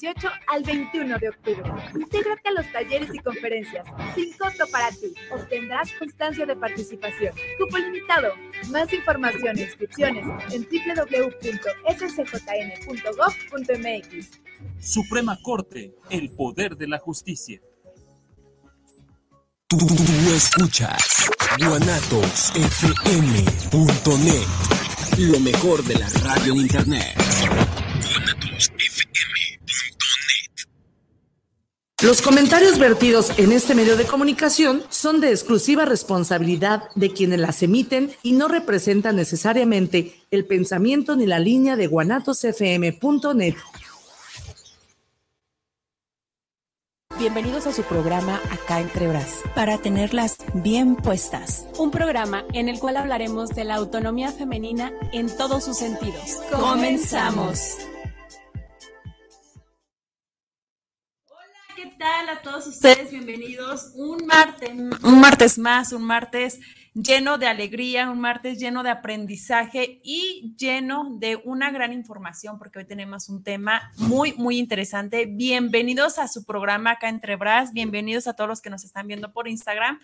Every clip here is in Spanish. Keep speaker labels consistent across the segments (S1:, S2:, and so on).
S1: 18 al 21 de octubre. Intégrate a los talleres y conferencias sin costo para ti. Obtendrás constancia de participación. Cupo limitado. Más información e inscripciones en www.scjn.gov.mx.
S2: Suprema Corte, el poder de la justicia.
S3: Tú, escuchas guanatosfm.net, lo mejor de la radio en internet.
S4: Los comentarios vertidos en este medio de comunicación son de exclusiva responsabilidad de quienes las emiten y no representan necesariamente el pensamiento ni la línea de guanatosfm.net.
S5: Bienvenidos a su programa Acá entre Bras, para tenerlas bien puestas.
S6: Un programa en el cual hablaremos de la autonomía femenina en todos sus sentidos.
S5: Comenzamos.
S6: Tal a todos ustedes? Bienvenidos un martes, un martes más, un martes lleno de alegría, un martes lleno de aprendizaje y lleno de una gran información, porque hoy tenemos un tema muy, muy interesante. Bienvenidos a su programa acá entre Bras, bienvenidos a todos los que nos están viendo por Instagram.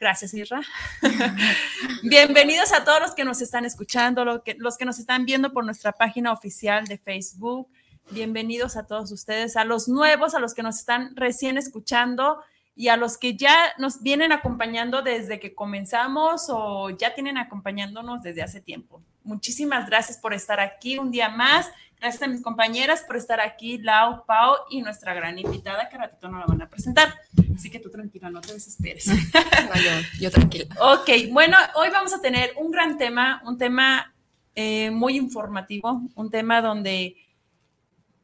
S6: Gracias, Isra. Bienvenidos a todos los que nos están escuchando, los que, los que nos están viendo por nuestra página oficial de Facebook. Bienvenidos a todos ustedes, a los nuevos, a los que nos están recién escuchando y a los que ya nos vienen acompañando desde que comenzamos o ya tienen acompañándonos desde hace tiempo. Muchísimas gracias por estar aquí un día más. Gracias a mis compañeras por estar aquí, Lau, Pau y nuestra gran invitada que ratito no la van a presentar. Así que tú tranquila, no te desesperes.
S5: No, yo, yo tranquila.
S6: Ok, bueno, hoy vamos a tener un gran tema, un tema eh, muy informativo, un tema donde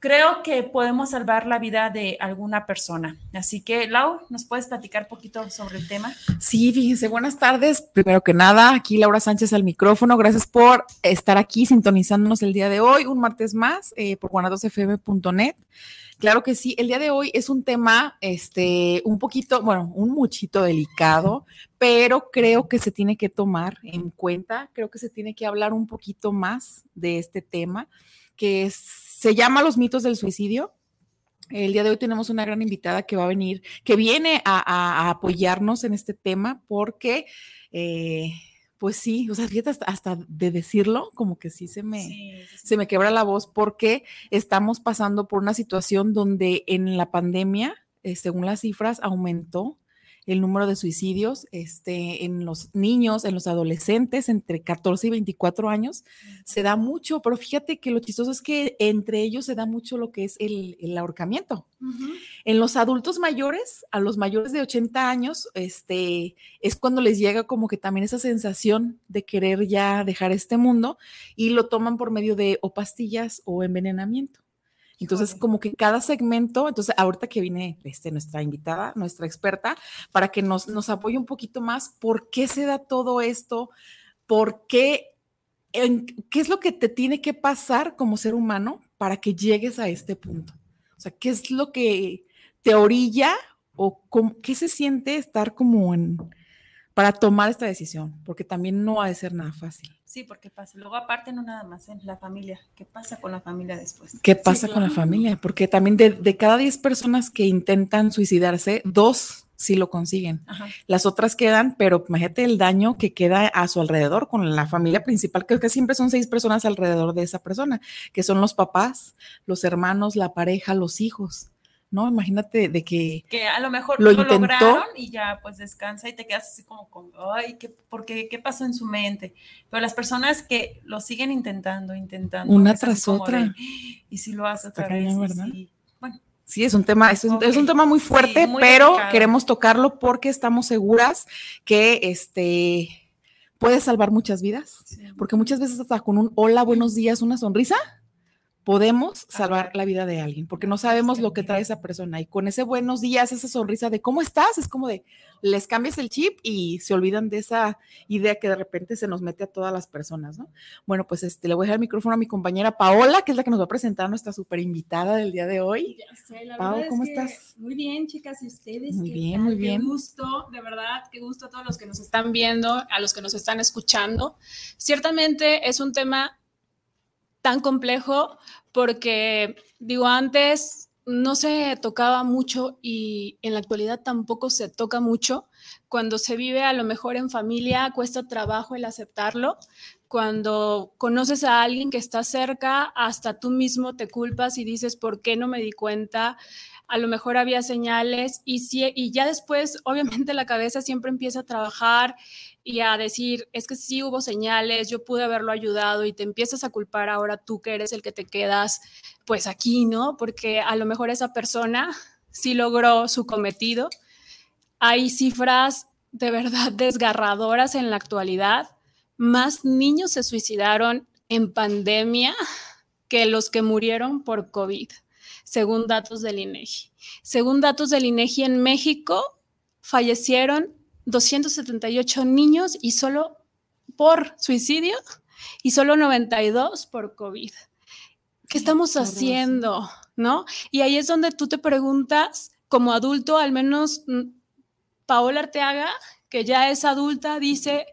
S6: creo que podemos salvar la vida de alguna persona. Así que, Lau, ¿nos puedes platicar un poquito sobre el tema?
S5: Sí, fíjense, buenas tardes. Primero que nada, aquí Laura Sánchez al micrófono. Gracias por estar aquí sintonizándonos el día de hoy, un martes más, eh, por guanadosfm.net. Claro que sí, el día de hoy es un tema, este, un poquito, bueno, un muchito delicado, pero creo que se tiene que tomar en cuenta, creo que se tiene que hablar un poquito más de este tema, que se llama Los mitos del suicidio. El día de hoy tenemos una gran invitada que va a venir, que viene a, apoyarnos en este tema porque, eh, pues sí, o sea, fíjate, hasta, de decirlo, como que sí se me, se me quebra la voz porque estamos pasando por una situación donde en la pandemia, eh, según las cifras, aumentó el número de suicidios este, en los niños, en los adolescentes entre 14 y 24 años, se da mucho, pero fíjate que lo chistoso es que entre ellos se da mucho lo que es el, ahorcamiento. En los adultos mayores, a los mayores de 80 años, este, es cuando les llega como que también esa sensación de querer ya dejar este mundo y lo toman por medio de o pastillas o envenenamiento. Entonces, como que cada segmento, entonces ahorita que viene este, nuestra invitada, nuestra experta, para que nos, nos apoye un poquito más, ¿por qué se da todo esto? ¿Por qué? ¿Qué es lo que te tiene que pasar como ser humano para que llegues a este punto? O sea, ¿qué es lo que te orilla o qué se siente estar como en, para tomar esta decisión? Porque también no ha de ser nada fácil.
S6: Sí, porque pasa. Luego aparte no nada más en la familia. ¿Qué pasa con la familia después?
S5: ¿Qué pasa con la familia? Porque también de, cada 10 personas que intentan suicidarse, dos sí lo consiguen. Las otras quedan, pero imagínate el daño que queda a su alrededor con la familia principal, que, que siempre son seis personas alrededor de esa persona, que son los papás, los hermanos, la pareja, los hijos. ¿No? Imagínate de que...
S6: Que a lo mejor lo, intentó, lograron y ya pues descansa y te quedas así como con, ay, ¿qué, por qué, ¿qué pasó en su mente? Pero las personas que lo siguen intentando, intentando.
S5: Una tras otra.
S6: y si lo hace otra vez.
S5: ¿verdad? bueno. Sí, es un tema, es un, es un tema muy fuerte, pero queremos tocarlo porque estamos seguras que este puede salvar muchas vidas, porque muchas veces hasta con un hola, buenos días, una sonrisa, podemos salvar la vida de alguien, porque no sabemos lo que trae esa persona. Y con ese buenos días, esa sonrisa de cómo estás, es como de les cambias el chip y se olvidan de esa idea que de repente se nos mete a todas las personas, ¿no? Bueno, pues este, le voy a dejar el micrófono a mi compañera Paola, que es la que nos va a presentar nuestra super invitada del día de hoy.
S7: Ya ¿cómo estás? Muy bien, chicas, y ustedes.
S5: Muy bien, muy bien.
S7: Qué gusto, de verdad, qué gusto a todos los que nos están viendo, a los que nos están escuchando. Ciertamente es un tema tan complejo porque, digo, antes no se tocaba mucho y en la actualidad tampoco se toca mucho. Cuando se vive a lo mejor en familia, cuesta trabajo el aceptarlo. Cuando conoces a alguien que está cerca, hasta tú mismo te culpas y dices, ¿por qué no me di cuenta? A lo mejor había señales y, si, y ya después, obviamente la cabeza siempre empieza a trabajar y a decir, es que sí hubo señales, yo pude haberlo ayudado y te empiezas a culpar ahora tú que eres el que te quedas pues aquí, ¿no? Porque a lo mejor esa persona sí logró su cometido. Hay cifras de verdad desgarradoras en la actualidad. Más niños se suicidaron en pandemia que los que murieron por COVID, según datos del INEGI. Según datos del INEGI en México, fallecieron 278 niños y solo por suicidio y solo 92 por COVID. ¿Qué estamos haciendo? ¿No? Y ahí es donde tú te preguntas, como adulto, al menos mm, Paola Arteaga, que ya es adulta, dice,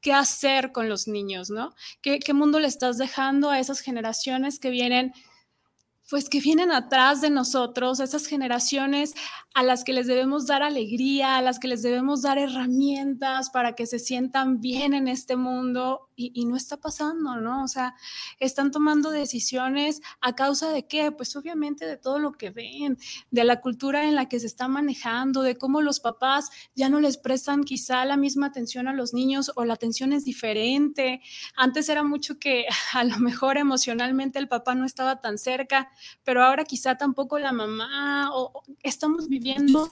S7: ¿qué hacer con los niños? ¿No? ¿Qué, qué mundo le estás dejando a esas generaciones que vienen pues que vienen atrás de nosotros, esas generaciones a las que les debemos dar alegría, a las que les debemos dar herramientas para que se sientan bien en este mundo y, no está pasando, ¿no? O sea, están tomando decisiones a causa de qué? Pues obviamente de todo lo que ven, de la cultura en la que se está manejando, de cómo los papás ya no les prestan quizá la misma atención a los niños o la atención es diferente. Antes era mucho que a lo mejor emocionalmente el papá no estaba tan cerca pero ahora quizá tampoco la mamá o estamos viviendo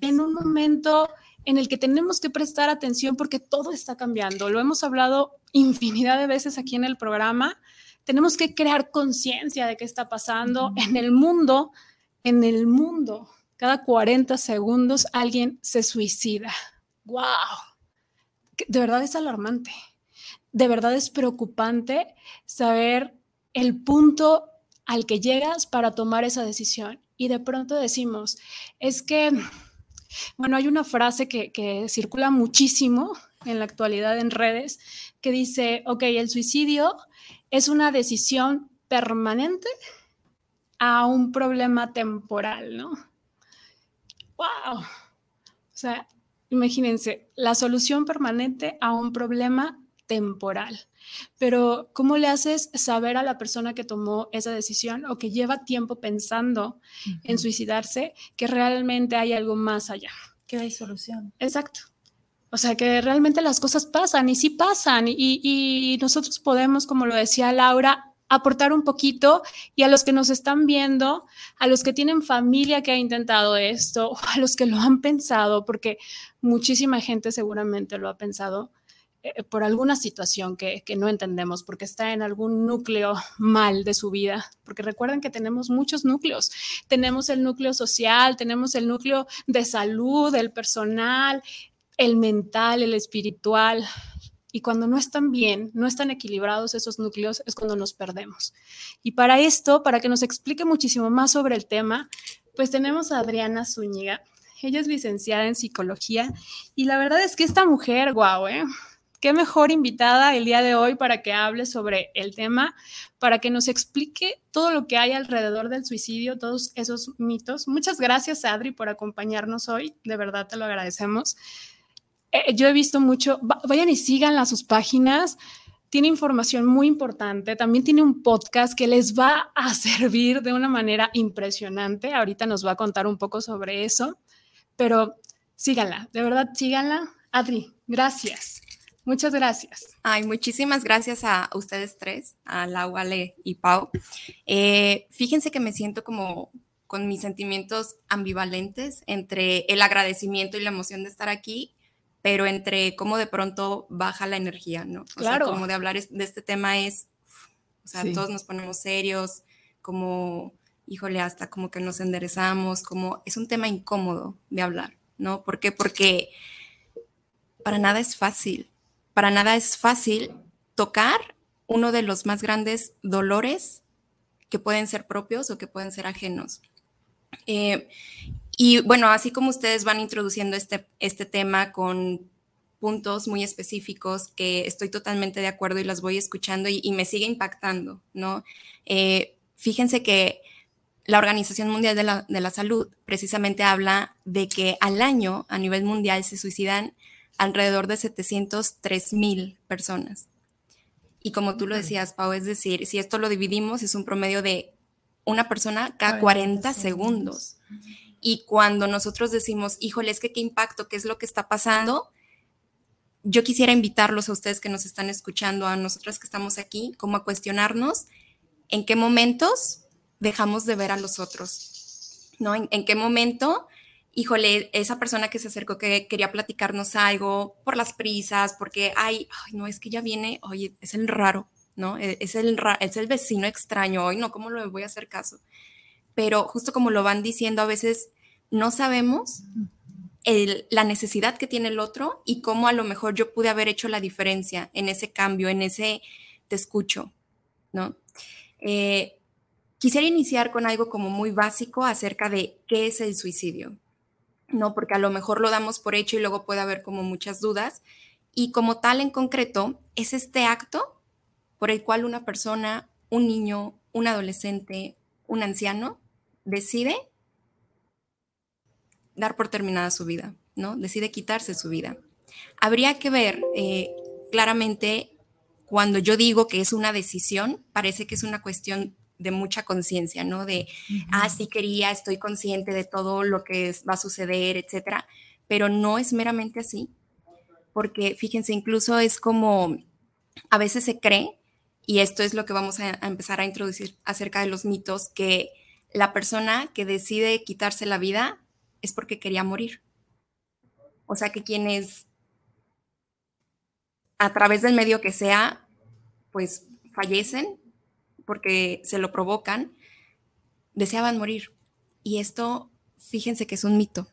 S7: en un momento en el que tenemos que prestar atención porque todo está cambiando. Lo hemos hablado infinidad de veces aquí en el programa. Tenemos que crear conciencia de qué está pasando en el mundo. En el mundo, cada 40 segundos alguien se suicida. ¡Wow! De verdad es alarmante. De verdad es preocupante saber el punto al que llegas para tomar esa decisión. Y de pronto decimos, es que, bueno, hay una frase que, circula muchísimo en la actualidad en redes que dice, ok, el suicidio es una decisión permanente a un problema temporal, ¿no? ¡Wow! O sea, imagínense, la solución permanente a un problema temporal. Pero ¿cómo le haces saber a la persona que tomó esa decisión o que lleva tiempo pensando en suicidarse que realmente hay algo más allá?
S6: Que hay solución.
S7: Exacto. O sea, que realmente las cosas pasan y sí pasan y, y nosotros podemos, como lo decía Laura, aportar un poquito y a los que nos están viendo, a los que tienen familia que ha intentado esto, a los que lo han pensado, porque muchísima gente seguramente lo ha pensado, eh, por alguna situación que, no entendemos, porque está en algún núcleo mal de su vida, porque recuerden que tenemos muchos núcleos, tenemos el núcleo social, tenemos el núcleo de salud, el personal, el mental, el espiritual, y cuando no están bien, no están equilibrados esos núcleos, es cuando nos perdemos. Y para esto, para que nos explique muchísimo más sobre el tema, pues tenemos a Adriana Zúñiga. Ella es licenciada en psicología y la verdad es que esta mujer, guau, ¿eh? Qué mejor invitada el día de hoy para que hable sobre el tema, para que nos explique todo lo que hay alrededor del suicidio, todos esos mitos. Muchas gracias, Adri, por acompañarnos hoy. De verdad te lo agradecemos. Eh, yo he visto mucho, vayan y síganla a sus páginas. Tiene información muy importante. También tiene un podcast que les va a servir de una manera impresionante. Ahorita nos va a contar un poco sobre eso, pero síganla, de verdad, síganla. Adri, gracias. Muchas gracias.
S8: Ay, muchísimas gracias a ustedes tres, a Lau, y Pau. Eh, fíjense que me siento como con mis sentimientos ambivalentes entre el agradecimiento y la emoción de estar aquí, pero entre cómo de pronto baja la energía, ¿no? O claro. Sea, como de hablar de este tema es, o sea, todos nos ponemos serios, como, híjole, hasta como que nos enderezamos, como es un tema incómodo de hablar, ¿no? ¿Por qué? Porque para nada es fácil para nada es fácil tocar uno de los más grandes dolores que pueden ser propios o que pueden ser ajenos. Eh, y bueno, así como ustedes van introduciendo este, este tema con puntos muy específicos que estoy totalmente de acuerdo y las voy escuchando y, me sigue impactando, ¿no? Eh, fíjense que la Organización Mundial de la, Salud precisamente habla de que al año a nivel mundial se suicidan alrededor de 703 mil personas. Y como tú lo decías, Pau, es decir, si esto lo dividimos, es un promedio de una persona cada 40 segundos. Y cuando nosotros decimos, híjole, es que qué impacto, qué es lo que está pasando, yo quisiera invitarlos a ustedes que nos están escuchando, a nosotras que estamos aquí, como a cuestionarnos en qué momentos dejamos de ver a los otros, ¿no? En, qué momento, híjole, esa persona que se acercó que quería platicarnos algo por las prisas, porque, ay, no, es que ya viene, oye, es el raro, ¿no? E, es el, es el vecino extraño, hoy no, ¿cómo le voy a hacer caso? Pero justo como lo van diciendo, a veces no sabemos la necesidad que tiene el otro y cómo a lo mejor yo pude haber hecho la diferencia en ese cambio, en ese te escucho, ¿no? Eh, quisiera iniciar con algo como muy básico acerca de qué es el suicidio, ¿no? Porque a lo mejor lo damos por hecho y luego puede haber como muchas dudas. Y como tal en concreto, es este acto por el cual una persona, un niño, un adolescente, un anciano, decide dar por terminada su vida, ¿no? Decide quitarse su vida. Habría que ver eh, claramente cuando yo digo que es una decisión, parece que es una cuestión de mucha conciencia, ¿no? De, ah, sí quería, estoy consciente de todo lo que va a suceder, etcétera, pero no es meramente así, porque fíjense, incluso es como, a veces se cree, y esto es lo que vamos a empezar a introducir acerca de los mitos, que la persona que decide quitarse la vida es porque quería morir. O sea que quienes a través del medio que sea, pues fallecen porque se lo provocan, deseaban morir. Y esto, fíjense que es un mito.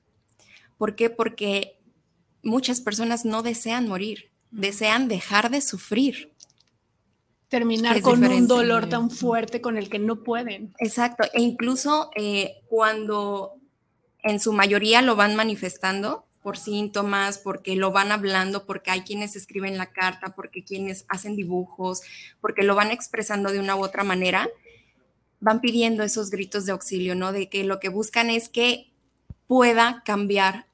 S8: ¿Por qué? Porque muchas personas no desean morir, desean dejar de sufrir.
S7: Terminar con un dolor tan fuerte con el que no pueden.
S8: Exacto. E incluso eh, cuando en su mayoría lo van manifestando por síntomas, porque lo van hablando, porque hay quienes escriben la carta, porque quienes hacen dibujos, porque lo van expresando de una u otra manera, van pidiendo esos gritos de auxilio, ¿no? De que lo que buscan es que pueda cambiar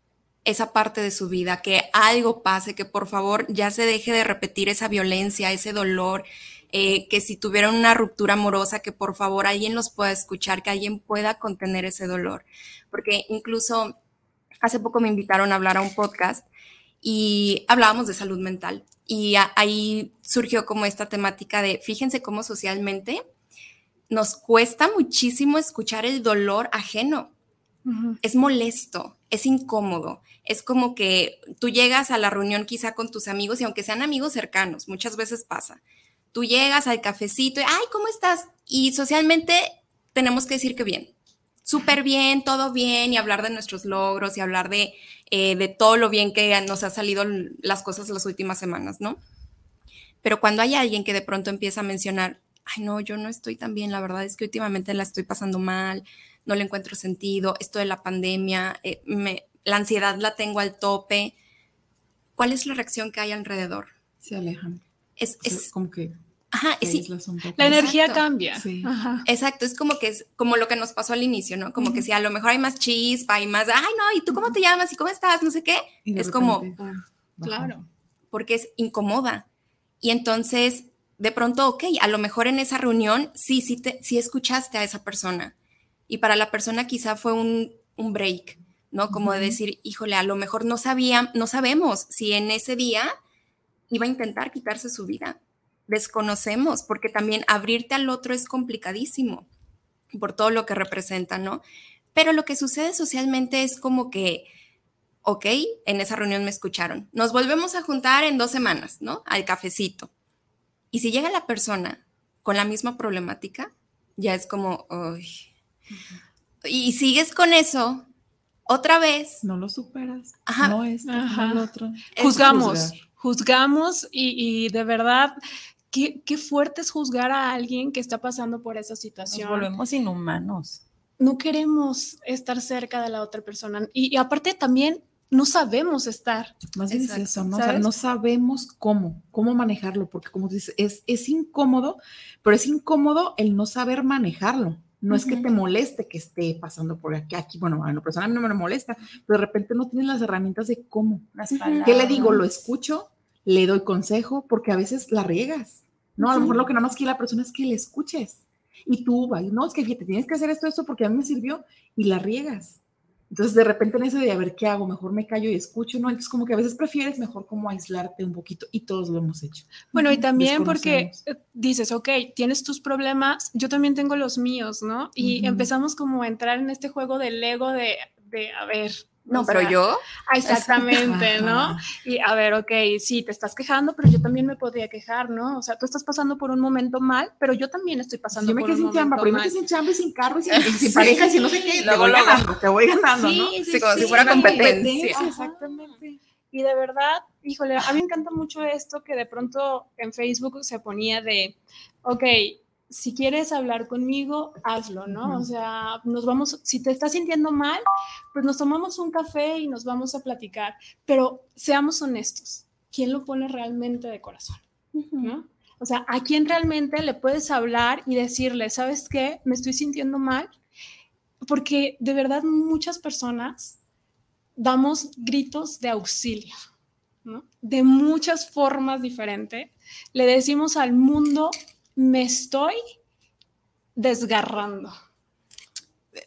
S8: esa parte de su vida, que algo pase, que por favor ya se deje de repetir esa violencia, ese dolor, eh, que si tuvieran una ruptura amorosa, que por favor alguien los pueda escuchar, que alguien pueda contener ese dolor porque incluso hace poco me invitaron a hablar a un podcast y hablábamos de salud mental y ahí surgió como esta temática de, fíjense cómo socialmente nos cuesta muchísimo escuchar el dolor ajeno. Es molesto, es incómodo. Es como que tú llegas a la reunión quizá con tus amigos y aunque sean amigos cercanos, muchas veces pasa. Tú llegas al cafecito y, ay, ¿cómo estás? Y socialmente tenemos que decir que bien súper bien, todo bien, y hablar de nuestros logros y hablar de, eh, de todo lo bien que nos ha salido las cosas las últimas semanas, ¿no? Pero cuando hay alguien que de pronto empieza a mencionar, ay, no, yo no estoy tan bien, la verdad es que últimamente la estoy pasando mal, no le encuentro sentido, esto de la pandemia, eh, me, la ansiedad la tengo al tope, ¿cuál es la reacción que hay alrededor?
S5: Se alejan.
S8: Es, es
S5: como que
S8: Ajá, sí.
S7: La energía cambia.
S8: Exacto, es como que es como lo que nos pasó al inicio, ¿no? Como que si a lo mejor hay más chispa, hay más, ay, no, ¿y tú cómo te llamas? ¿Y cómo estás? No sé qué. Es como,
S7: claro.
S8: Porque es incómoda. Y entonces, de pronto, ok, a lo mejor en esa reunión sí, sí, te, sí escuchaste a esa persona. Y para la persona quizá fue un, un break, ¿no? Como de decir, híjole, a lo mejor no sabía, no sabemos si en ese día iba a intentar quitarse su vida desconocemos, porque también abrirte al otro es complicadísimo por todo lo que representa, ¿no? Pero lo que sucede socialmente es como que, ok, en esa reunión me escucharon, nos volvemos a juntar en dos semanas, ¿no? Al cafecito. Y si llega la persona con la misma problemática, ya es como, uy. Y sigues con eso, otra vez.
S5: No lo superas. Ajá. No es no otro.
S7: Juzgamos, juzgamos y, y, de verdad qué, fuerte es juzgar a alguien que está pasando por esa situación.
S5: Nos volvemos inhumanos.
S7: No queremos estar cerca de la otra persona. Y, aparte también no sabemos estar.
S5: Más bien es eso, ¿no? O sea, no sabemos cómo, cómo manejarlo, porque como dices, es, es incómodo, pero es incómodo el no saber manejarlo. No es que te moleste que esté pasando por aquí, aquí. Bueno, a lo personal no me molesta, pero de repente no tienes las herramientas de cómo.
S6: Las
S5: ¿Qué le digo?
S6: palabras.
S5: Lo escucho, le doy consejo, porque a veces la riegas, ¿no? A lo mejor lo que nada más quiere la persona es que le escuches. Y tú, vas, no, es que fíjate, tienes que hacer esto, esto, porque a mí me sirvió, y la riegas. Entonces, de repente en eso de a ver qué hago, mejor me callo y escucho, ¿no? Entonces, como que a veces prefieres mejor como aislarte un poquito, y todos lo hemos hecho.
S7: Bueno, y también porque eh, dices, ok, tienes tus problemas, yo también tengo los míos, ¿no? Y empezamos como a entrar en este juego del ego de, de a ver.
S8: No,
S7: o
S8: pero
S7: sea,
S8: yo,
S7: ah, Exactamente, ¿no? Y a ver, ok, sí, te estás quejando, pero yo también me podría quejar, ¿no? O sea, tú estás pasando por un momento mal, pero yo también estoy pasando
S5: Yo me
S7: por
S5: quedé
S7: un
S5: sin chamba,
S7: momento
S5: primero
S7: mal.
S5: que sin chamba y sin carro y sin, y sin
S8: Sí.
S5: pareja y sin no sé qué, te
S6: Luego,
S5: voy
S6: luego.
S5: ganando, te voy ganando, ¿no?
S7: Sí, sí,
S8: Sí, como si fuera competencia.
S7: Ajá.
S5: Exactamente.
S7: Y de verdad, híjole, a mí me encanta mucho esto que de pronto en Facebook se ponía de, ok, si quieres hablar conmigo, hazlo, ¿no? O sea, nos vamos, si te estás sintiendo mal, pues nos tomamos un café y nos vamos a platicar, pero seamos honestos, ¿quién lo pone realmente de corazón? ¿no? O sea, ¿a quién realmente le puedes hablar y decirle, sabes qué, me estoy sintiendo mal? Porque de verdad muchas personas damos gritos de auxilio, ¿no? De muchas formas diferentes. Le decimos al mundo, me estoy desgarrando.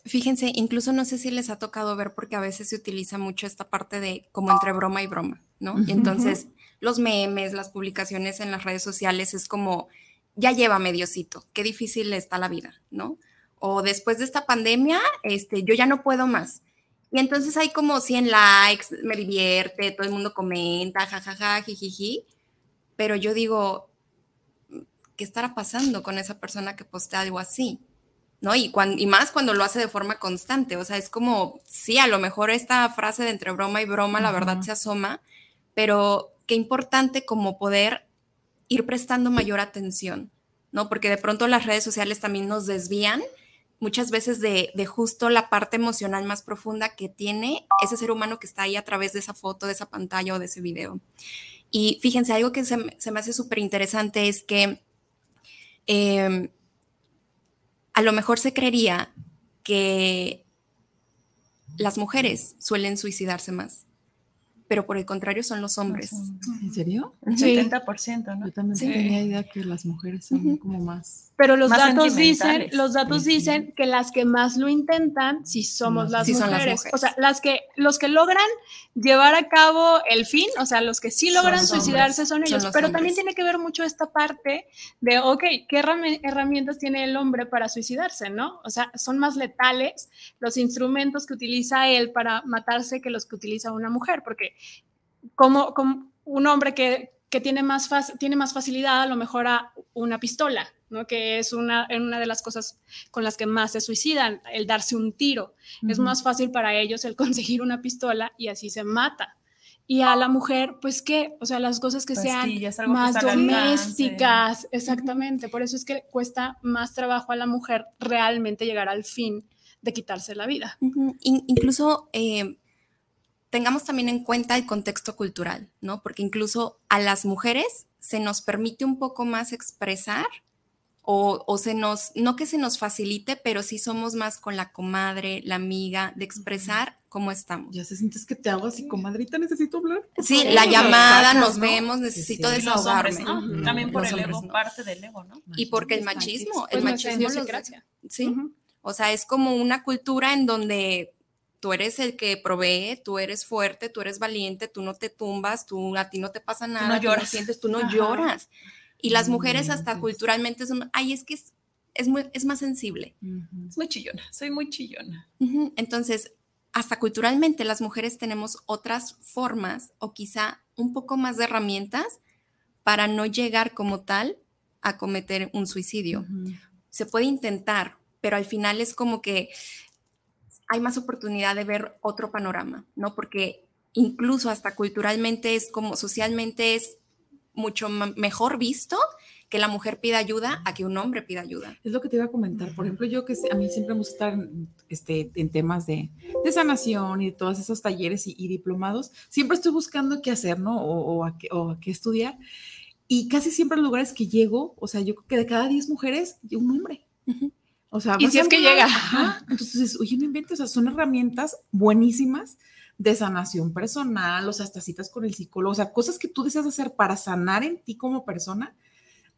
S8: fíjense, incluso no sé si les ha tocado ver porque a veces se utiliza mucho esta parte de como entre broma y broma, ¿no? Y entonces los memes, las publicaciones en las redes sociales es como, ya lleva mediocito, qué difícil está la vida, ¿no? O después de esta pandemia, este, yo ya no puedo más. Y entonces hay como 100 likes, me divierte, todo el mundo comenta, jajaja, jijiji. Pero yo digo, ¿qué estará pasando con esa persona que postea algo así? ¿No? Y, cuan- y más cuando lo hace de forma constante. O sea, es como, sí, a lo mejor esta frase de entre broma y broma, la verdad se asoma, pero qué importante como poder ir prestando mayor atención, ¿no? Porque de pronto las redes sociales también nos desvían muchas veces de, de justo la parte emocional más profunda que tiene ese ser humano que está ahí a través de esa foto, de esa pantalla o de ese video. Y fíjense, algo que se, se me hace súper interesante es que eh, a lo mejor se creería que las mujeres suelen suicidarse más, pero por el contrario son los hombres.
S5: ¿En serio?
S6: Un
S7: Sí.
S6: 70%, ¿no?
S5: Yo también
S7: Sí.
S5: tenía idea que las mujeres son como más.
S7: Pero los datos dicen, los datos dicen que las que más lo intentan sí somos
S5: Las-
S8: son
S7: mujeres. O sea, las que los que logran llevar a cabo el fin, o sea, los que sí logran suicidarse
S5: hombres,
S7: son ellos.
S8: los
S7: Pero
S8: hombres.
S7: también tiene que ver mucho esta parte de, ok, ¿qué herrami- herramientas tiene el hombre para suicidarse, no? O sea, son más letales los instrumentos que utiliza él para matarse que los que utiliza una mujer, porque como, como un hombre que, que tiene, más tiene más facilidad a lo mejor a una pistola, ¿no? que es una, una de las cosas con las que más se suicidan, el darse un tiro. Es más fácil para ellos el conseguir una pistola y así se mata. Y a la mujer, pues qué, o sea, las cosas que
S6: Pastillas,
S7: sean
S6: algo que
S7: más
S6: alcance.
S7: domésticas, exactamente. Por eso es que cuesta más trabajo a la mujer realmente llegar al fin de quitarse la vida.
S8: In- incluso eh, tengamos también en cuenta el contexto cultural, ¿no? Porque incluso a las mujeres se nos permite un poco más expresar o, o se nos, no que se nos facilite, pero sí somos más con la comadre, la amiga, de expresar cómo estamos.
S5: Ya se sientes que te hago así, comadrita, necesito hablar.
S8: Sí,
S7: Sí,
S8: la llamada, nos
S5: ¿no?
S8: vemos,
S5: Sí,
S8: necesito
S5: sí.
S6: Los hombres,
S8: desahogarme.
S6: ¿no?
S5: Ujú.
S6: También por
S8: Los
S6: el
S8: hombres,
S6: ego,
S8: ¿no?
S6: parte del ego, ¿no?
S8: Y porque el machismo,
S7: pues
S8: el
S7: nuestra
S8: machismo los-
S7: idiosincrasia.
S8: sí,
S7: Ujú.
S8: O sea, es como una cultura en donde tú eres el que provee, tú eres fuerte, tú eres valiente, tú no te tumbas, tú a ti no te pasa nada, tú no,
S6: lloras.
S8: sientes, tú no
S7: Ajá.
S8: lloras. Y las
S5: No
S8: mujeres hasta
S5: inventes.
S8: culturalmente son, ay, es que es, es, muy- es más sensible.
S5: Ujú.
S6: Es muy chillona, soy muy chillona.
S8: Ujú, Entonces, hasta culturalmente las mujeres tenemos otras formas o quizá un poco más de herramientas para no llegar como tal a cometer un suicidio
S5: Ujú.
S8: se puede intentar, pero al final es como que hay más oportunidad de ver otro panorama, ¿no? Porque incluso hasta culturalmente es como socialmente es mucho mejor visto que la mujer pida ayuda a que un hombre pida ayuda.
S5: Es lo que te iba a comentar. Por ejemplo, yo que a mí siempre me gusta estar en, este, en temas de, de sanación y de todos esos talleres y, y diplomados. Siempre estoy buscando qué hacer, ¿no? O, o a qué, o a qué estudiar. Y casi siempre los lugares que llego, o sea, yo creo que de cada 10 mujeres, un hombre.
S8: Ujú.
S5: O sea,
S7: Y si es que llega.
S5: ajá, Entonces, oye, no inventes, o sea, son herramientas buenísimas de sanación personal, o sea, hasta citas con el psicólogo, o sea, cosas que tú deseas hacer para sanar en ti como persona.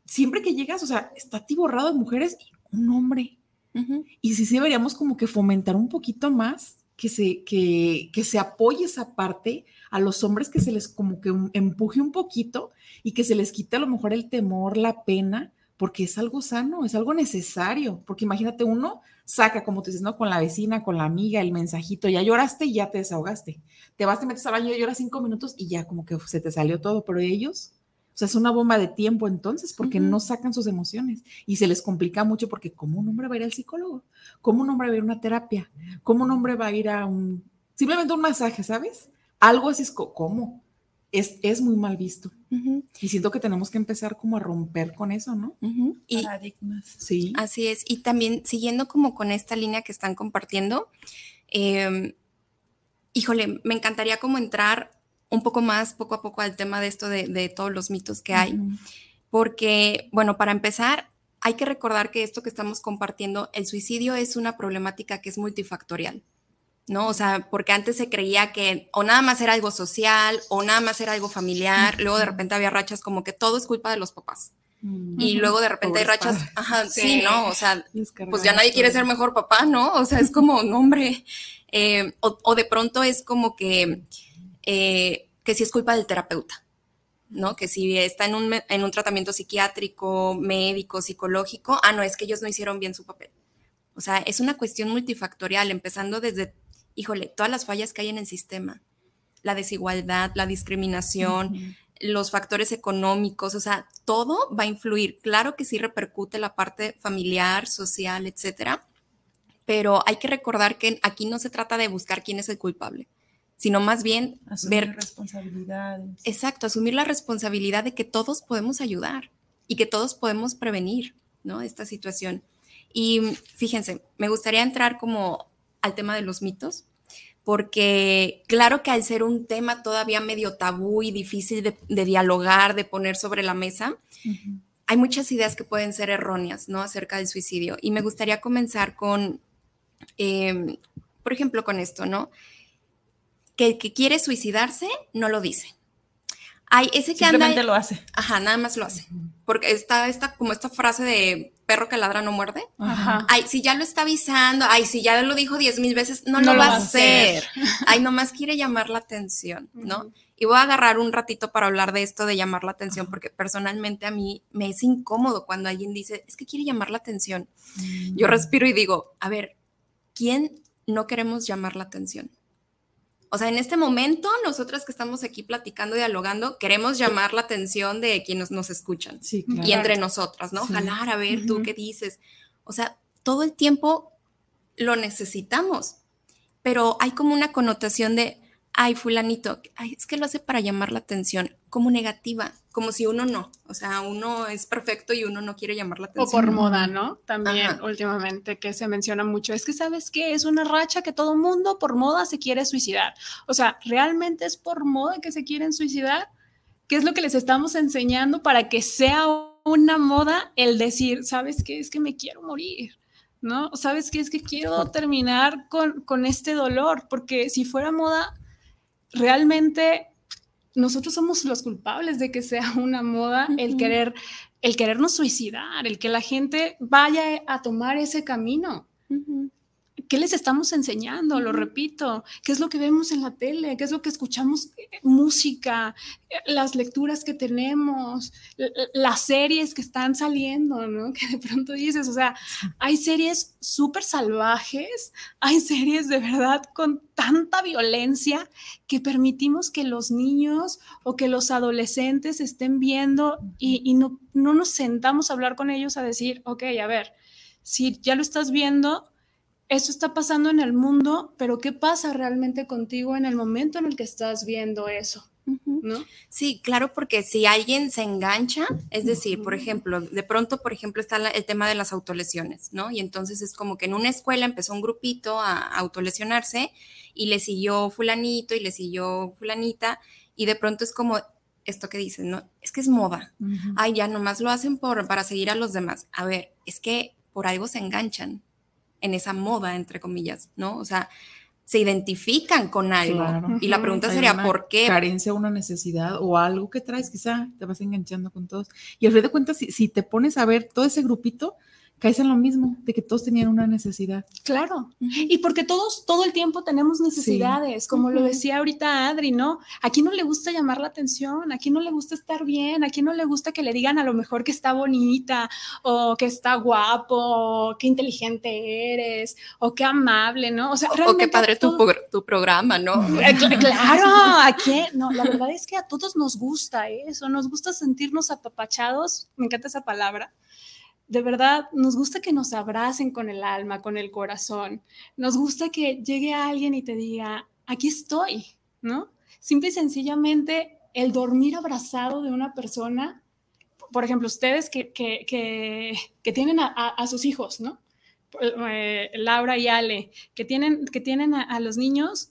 S5: Siempre que llegas, o sea, está atiborrado de mujeres y un hombre.
S8: Ujú.
S5: Y sí, sí deberíamos como que fomentar un poquito más que se, que, que se apoye esa parte a los hombres, que se les como que empuje un poquito y que se les quite a lo mejor el temor, la pena, porque es algo sano, es algo necesario. Porque imagínate, uno saca, como tú dices, ¿no? Con la vecina, con la amiga, el mensajito, ya lloraste y ya te desahogaste. Te vas, te metes al baño, lloras cinco minutos y ya como que se te salió todo, pero ellos... O sea, es una bomba de tiempo entonces, porque no sacan sus emociones y se les complica mucho porque ¿cómo un hombre va a ir al psicólogo? ¿Cómo un hombre va a ir a una terapia? ¿Cómo un hombre va a ir a un, simplemente un masaje, ¿sabes? Algo así es, ¿cómo? Es, es muy mal visto. Y siento que tenemos que empezar como a romper con eso, ¿no?
S8: Y
S6: Paradigmas.
S5: Sí.
S8: así es. Y también siguiendo como con esta línea que están compartiendo, eh, híjole, me encantaría como entrar un poco más poco a poco al tema de esto de, de todos los mitos que hay. Porque, bueno, para empezar, hay que recordar que esto que estamos compartiendo, el suicidio es una problemática que es multifactorial, ¿no? O sea, porque antes se creía que o nada más era algo social o nada más era algo familiar, luego de repente había rachas como que todo es culpa de los papás.
S5: Mm.
S8: Y luego de repente hay rachas,
S5: padres.
S8: ajá, sí,
S7: Sí.
S8: ¿no? O sea, pues ya nadie quiere ser mejor papá, ¿no? O sea, es como, no, hombre. Eh, o, o de pronto es como que, eh, que si es culpa del terapeuta, ¿no? Que si está en un, en un tratamiento psiquiátrico, médico, psicológico, ah, no, es que ellos no hicieron bien su papel. O sea, es una cuestión multifactorial, empezando desde, híjole, todas las fallas que hay en el sistema, la desigualdad, la discriminación, los factores económicos, o sea, todo va a influir. Claro que sí repercute la parte familiar, social, etcétera, pero hay que recordar que aquí no se trata de buscar quién es el culpable, sino más bien
S6: Asumir
S8: ver,
S6: responsabilidades.
S8: exacto, asumir la responsabilidad de que todos podemos ayudar y que todos podemos prevenir, ¿no? Esta situación. Y fíjense, me gustaría entrar como al tema de los mitos, porque claro que al ser un tema todavía medio tabú y difícil de, de dialogar, de poner sobre la mesa, hay muchas ideas que pueden ser erróneas, ¿no? Acerca del suicidio. Y me gustaría comenzar con, eh, por ejemplo, con esto, ¿no? Que el que quiere suicidarse no lo dice. Hay ese que anda,
S6: Simplemente lo hace.
S8: ajá, nada más lo hace. Porque está esta, como esta frase de perro que ladra no muerde.
S7: Ajá.
S8: Ay, si ya lo está avisando, ay, si ya lo dijo diez mil veces, no,
S7: No
S8: lo
S7: lo
S8: va
S7: va
S8: a
S7: a
S8: hacer. Ay, nomás quiere llamar la atención, ¿no? Y voy a agarrar un ratito para hablar de esto de llamar la atención, porque personalmente a mí me es incómodo cuando alguien dice, es que quiere llamar la atención. Yo respiro y digo, a ver, ¿quién no queremos llamar la atención? O sea, en este momento, nosotras que estamos aquí platicando, dialogando, queremos llamar la atención de quienes nos escuchan
S5: Sí, claro.
S8: y entre nosotras, ¿no?
S5: Sí.
S8: Jalar a ver tú qué dices. O sea, todo el tiempo lo necesitamos, pero hay como una connotación de, ay, fulanito, ay, es que lo hace para llamar la atención, como negativa, como si uno no, o sea, uno es perfecto y uno no quiere llamar la
S7: O
S8: atención.
S7: por moda, ¿no? También
S8: Ajá.
S7: últimamente que se menciona mucho. Es que sabes que es una racha que todo mundo por moda se quiere suicidar. O sea, ¿realmente es por moda que se quieren suicidar? ¿Qué es lo que les estamos enseñando para que sea una moda el decir, sabes qué? Es que me quiero morir. ¿No? ¿Sabes qué? Es que quiero terminar con, con este dolor, porque si fuera moda, realmente nosotros somos los culpables de que sea una moda el querer el querernos suicidar, el que la gente vaya a tomar ese camino. ¿Qué les estamos enseñando? Lo repito, ¿qué es lo que vemos en la tele? ¿Qué es lo que escuchamos? Eh, Música, eh, las lecturas que tenemos, las series que están saliendo, ¿no? Que de pronto dices, o sea, hay series súper salvajes, hay series de verdad con tanta violencia que permitimos que los niños o que los adolescentes estén viendo y, y no, no nos sentamos a hablar con ellos a decir, ok, a ver, si ya lo estás viendo, esto está pasando en el mundo, pero ¿qué pasa realmente contigo en el momento en el que estás viendo eso? ¿No?
S8: Sí, claro, porque si alguien se engancha, es decir, por ejemplo, de pronto, por ejemplo, está el tema de las autolesiones, ¿no? Y entonces es como que en una escuela empezó un grupito a autolesionarse y le siguió fulanito y le siguió fulanita y de pronto es como esto que dicen, ¿no? Es que es moda. Ay, ya nomás lo hacen por, para seguir a los demás. A ver, es que por algo se enganchan en esa moda, entre comillas, ¿no? O sea, se identifican con algo.
S5: Claro.
S8: Y la pregunta
S5: Hay
S8: sería, ¿por qué?
S5: Carencia, una necesidad o algo que traes, quizá te vas enganchando con todos. Y al fin de cuentas, si, si te pones a ver todo ese grupito, caes en lo mismo, de que todos tenían una necesidad.
S7: Claro. Y porque todos, todo el tiempo tenemos necesidades, como lo decía ahorita Adri, ¿no? A quién no le gusta llamar la atención, a quién no le gusta estar bien, a quién no le gusta que le digan a lo mejor que está bonita, o que está guapo, o qué inteligente eres, o qué amable, ¿no? O sea,
S8: O qué padre tu,
S7: todo-
S8: progr- tu programa, ¿no?
S7: Eh, cl- Claro, ¿a quién? No, la verdad es que a todos nos gusta eso, nos gusta sentirnos apapachados, me encanta esa palabra. De verdad, nos gusta que nos abracen con el alma, con el corazón. Nos gusta que llegue alguien y te diga, aquí estoy, ¿no? Simple y sencillamente el dormir abrazado de una persona, por ejemplo, ustedes que, que, que, que tienen a, a- a sus hijos, ¿no? Eh, Laura y Ale, que tienen, que tienen a, a los niños,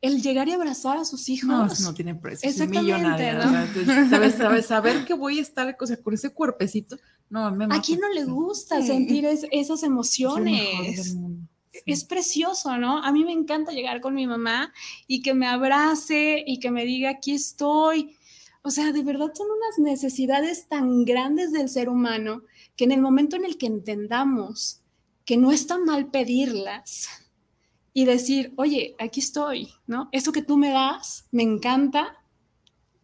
S7: el llegar y abrazar a sus hijos.
S5: No, no tiene precio.
S7: Exactamente,
S5: millonaria.
S7: ¿no?
S5: sabes, sabes, saber que voy a estar o sea, con ese cuerpecito. No, me
S7: ¿A quién no le gusta
S8: Sí.
S7: sentir es- esas emociones?
S5: Sí.
S7: Es precioso, ¿no? A mí me encanta llegar con mi mamá y que me abrace y que me diga, aquí estoy. O sea, de verdad son unas necesidades tan grandes del ser humano que en el momento en el que entendamos que no está mal pedirlas y decir, oye, aquí estoy, ¿no? Eso que tú me das me encanta,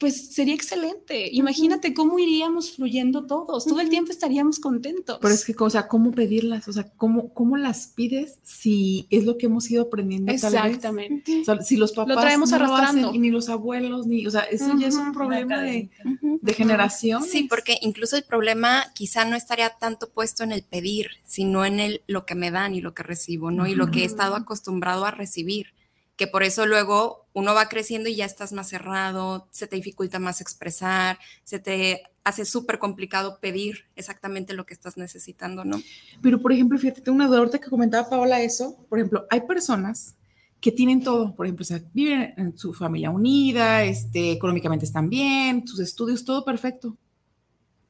S7: pues sería excelente. Imagínate cómo iríamos fluyendo todos, todo el tiempo estaríamos contentos.
S5: Pero es que, o sea, ¿cómo pedirlas? O sea, ¿cómo, cómo las pides si es lo que hemos ido aprendiendo tal vez?
S7: Exactamente.
S5: O sea, si los papás
S7: traemos
S5: no lo
S7: arrastrando.
S5: hacen, y ni los abuelos, ni, o sea, eso ya es un problema de, de generación.
S8: Sí, porque incluso el problema quizá no estaría tanto puesto en el pedir, sino en el lo que me dan y lo que recibo, ¿no? Y lo que he estado acostumbrado a recibir, que por eso luego uno va creciendo y ya estás más cerrado, se te dificulta más expresar, se te hace súper complicado pedir exactamente lo que estás necesitando, ¿no?
S5: Pero, por ejemplo, fíjate, tengo una duda que comentaba Paola eso. Por ejemplo, hay personas que tienen todo, por ejemplo, o sea, viven en su familia unida, este, económicamente están bien, sus estudios, todo perfecto,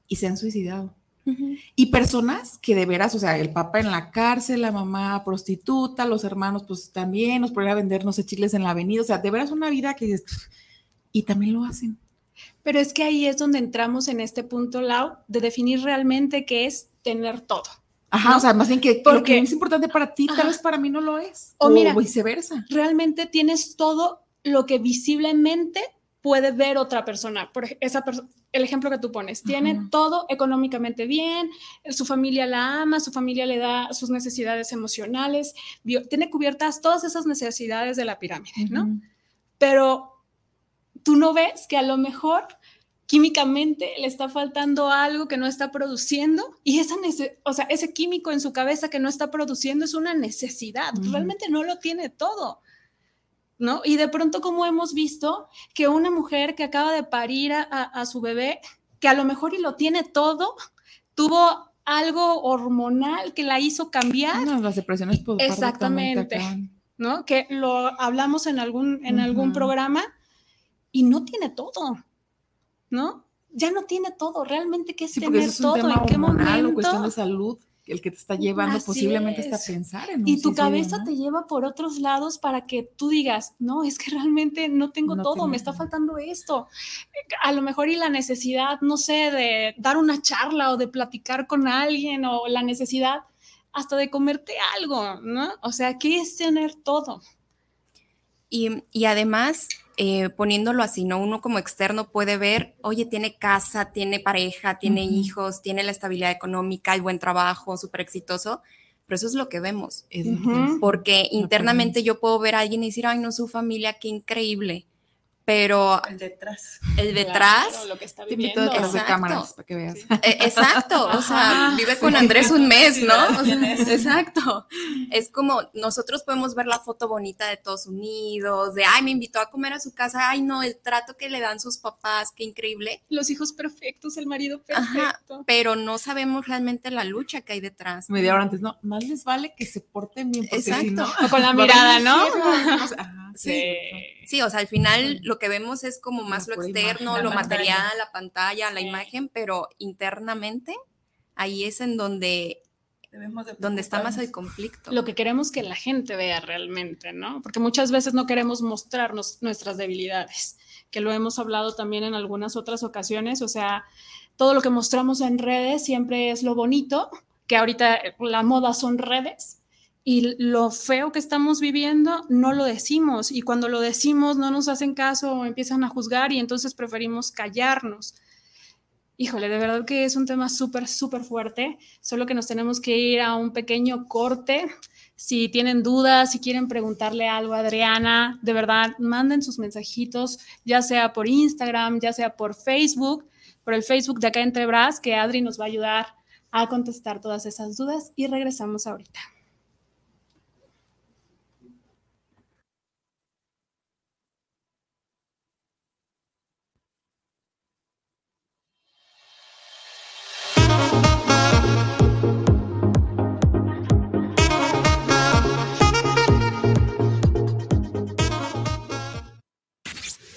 S5: y se han suicidado. Y personas que de veras, o sea, el papá en la cárcel, la mamá prostituta, los hermanos pues también nos ponen a vender, no sé, chiles en la avenida, o sea, de veras una vida que y también lo hacen.
S7: Pero es que ahí es donde entramos en este punto, Lau, de definir realmente qué es tener todo.
S5: Ajá,
S7: ¿No?
S5: o sea, más bien que lo
S7: Porque-
S5: que es importante para ti,
S7: Ajá.
S5: tal vez para mí no lo es.
S7: O
S5: O,
S7: mira,
S5: viceversa.
S7: Realmente tienes todo lo que visiblemente puede ver otra persona. Por esa perso- el ejemplo que tú pones, tiene todo económicamente bien, su familia la ama, su familia le da sus necesidades emocionales, tiene cubiertas todas esas necesidades de la pirámide, ¿no? Pero tú no ves que a lo mejor químicamente le está faltando algo que no está produciendo y esa o sea, ese químico en su cabeza que no está produciendo es una necesidad, realmente no lo tiene todo. ¿No? Y de pronto como hemos visto que una mujer que acaba de parir a, a- a su bebé, que a lo mejor y lo tiene todo, tuvo algo hormonal que la hizo cambiar
S5: No, las depresiones
S7: Exactamente. ¿no? Que lo hablamos en algún, en algún programa y no tiene todo, ¿no? Ya no tiene todo, realmente qué es
S5: Sí,
S7: tener
S5: es
S7: todo, en qué
S5: hormonal o cuestión de
S7: momento.
S5: salud el que te está llevando
S7: Así
S5: posiblemente hasta
S7: es.
S5: pensar en un
S7: Y tu
S5: suicidio,
S7: cabeza
S5: ¿no?
S7: te lleva por otros lados para que tú digas, no, es que realmente no tengo
S5: No
S7: todo,
S5: tengo
S7: me está faltando esto. A lo mejor y la necesidad, no sé, de dar una charla o de platicar con alguien o la necesidad hasta de comerte algo, ¿no? O sea, ¿qué es tener todo?
S8: Y, y además, eh, poniéndolo así, ¿no? Uno como externo puede ver, oye, tiene casa, tiene pareja, tiene hijos, tiene la estabilidad económica, hay buen trabajo, súper exitoso, pero eso es lo que vemos. Porque internamente yo puedo ver a alguien y decir, ay, no, su familia, qué increíble. Pero
S9: El detrás.
S8: el detrás,
S7: Claro, lo que está
S5: Te invito
S7: viviendo.
S5: detrás de
S8: Exacto.
S5: cámaras para que veas.
S8: eh, exacto, o sea,
S7: Ajá.
S8: vive con Andrés un mes, ¿no? O sea, exacto. Es como nosotros podemos ver la foto bonita de todos unidos, de, ay, me invitó a comer a su casa, ay, no, el trato que le dan sus papás, qué increíble.
S7: Los hijos perfectos, el marido
S8: Ajá.
S7: perfecto.
S8: Pero no sabemos realmente la lucha que hay detrás.
S5: Media hora antes, no, más les vale que se porten bien, porque si
S8: Exacto.
S5: no...
S7: O con la mirada, ¿no?
S5: no sé, ajá,
S8: Sí. Sí, o sea, al final lo que vemos es como más lo
S5: pura
S8: externo,
S5: imagen,
S8: lo
S9: la
S8: material,
S9: pantalla.
S8: la pantalla, la
S7: Sí.
S8: imagen, pero internamente ahí es en donde donde está más el conflicto.
S7: Lo que queremos que la gente vea realmente, ¿no? Porque muchas veces no queremos mostrarnos nuestras debilidades, que lo hemos hablado también en algunas otras ocasiones, o sea, todo lo que mostramos en redes siempre es lo bonito, que ahorita la moda son redes, y lo feo que estamos viviendo no lo decimos y cuando lo decimos no nos hacen caso o empiezan a juzgar y entonces preferimos callarnos. Híjole, de verdad que es un tema súper, súper fuerte, solo que nos tenemos que ir a un pequeño corte. Si tienen dudas, si quieren preguntarle algo a Adriana, de verdad, manden sus mensajitos, ya sea por Instagram, ya sea por Facebook, por el Facebook de acá entre Bras, que Adri nos va a ayudar a contestar todas esas dudas y regresamos ahorita.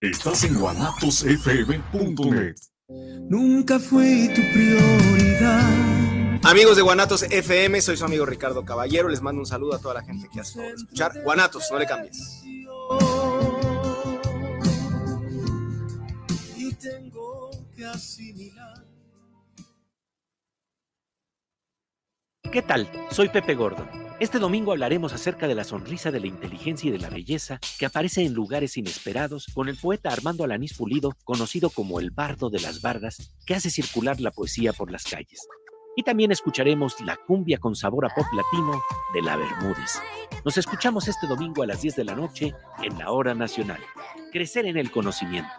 S10: Estás en guanatosfm.net.
S11: Nunca fui tu prioridad.
S12: Amigos de Guanatos FM, soy su amigo Ricardo Caballero. Les mando un saludo a toda la gente que hace escuchar. Guanatos, no le cambies.
S11: Y tengo que asimilar.
S13: ¿Qué tal? Soy Pepe Gordon. Este domingo hablaremos acerca de la sonrisa de la inteligencia y de la belleza que aparece en lugares inesperados con el poeta Armando Alanís Pulido, conocido como el bardo de las bardas, que hace circular la poesía por las calles. Y también escucharemos la cumbia con sabor a pop latino de la Bermúdez. Nos escuchamos este domingo a las 10 de la noche en la Hora Nacional. Crecer en el conocimiento.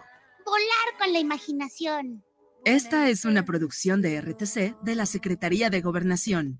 S14: Volar con la imaginación.
S15: Esta es una producción de RTC de la Secretaría de Gobernación.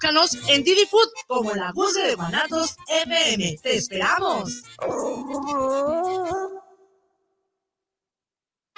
S4: búscanos en Didi Food como la Guzgue de Guanatos FM. ¡Te esperamos!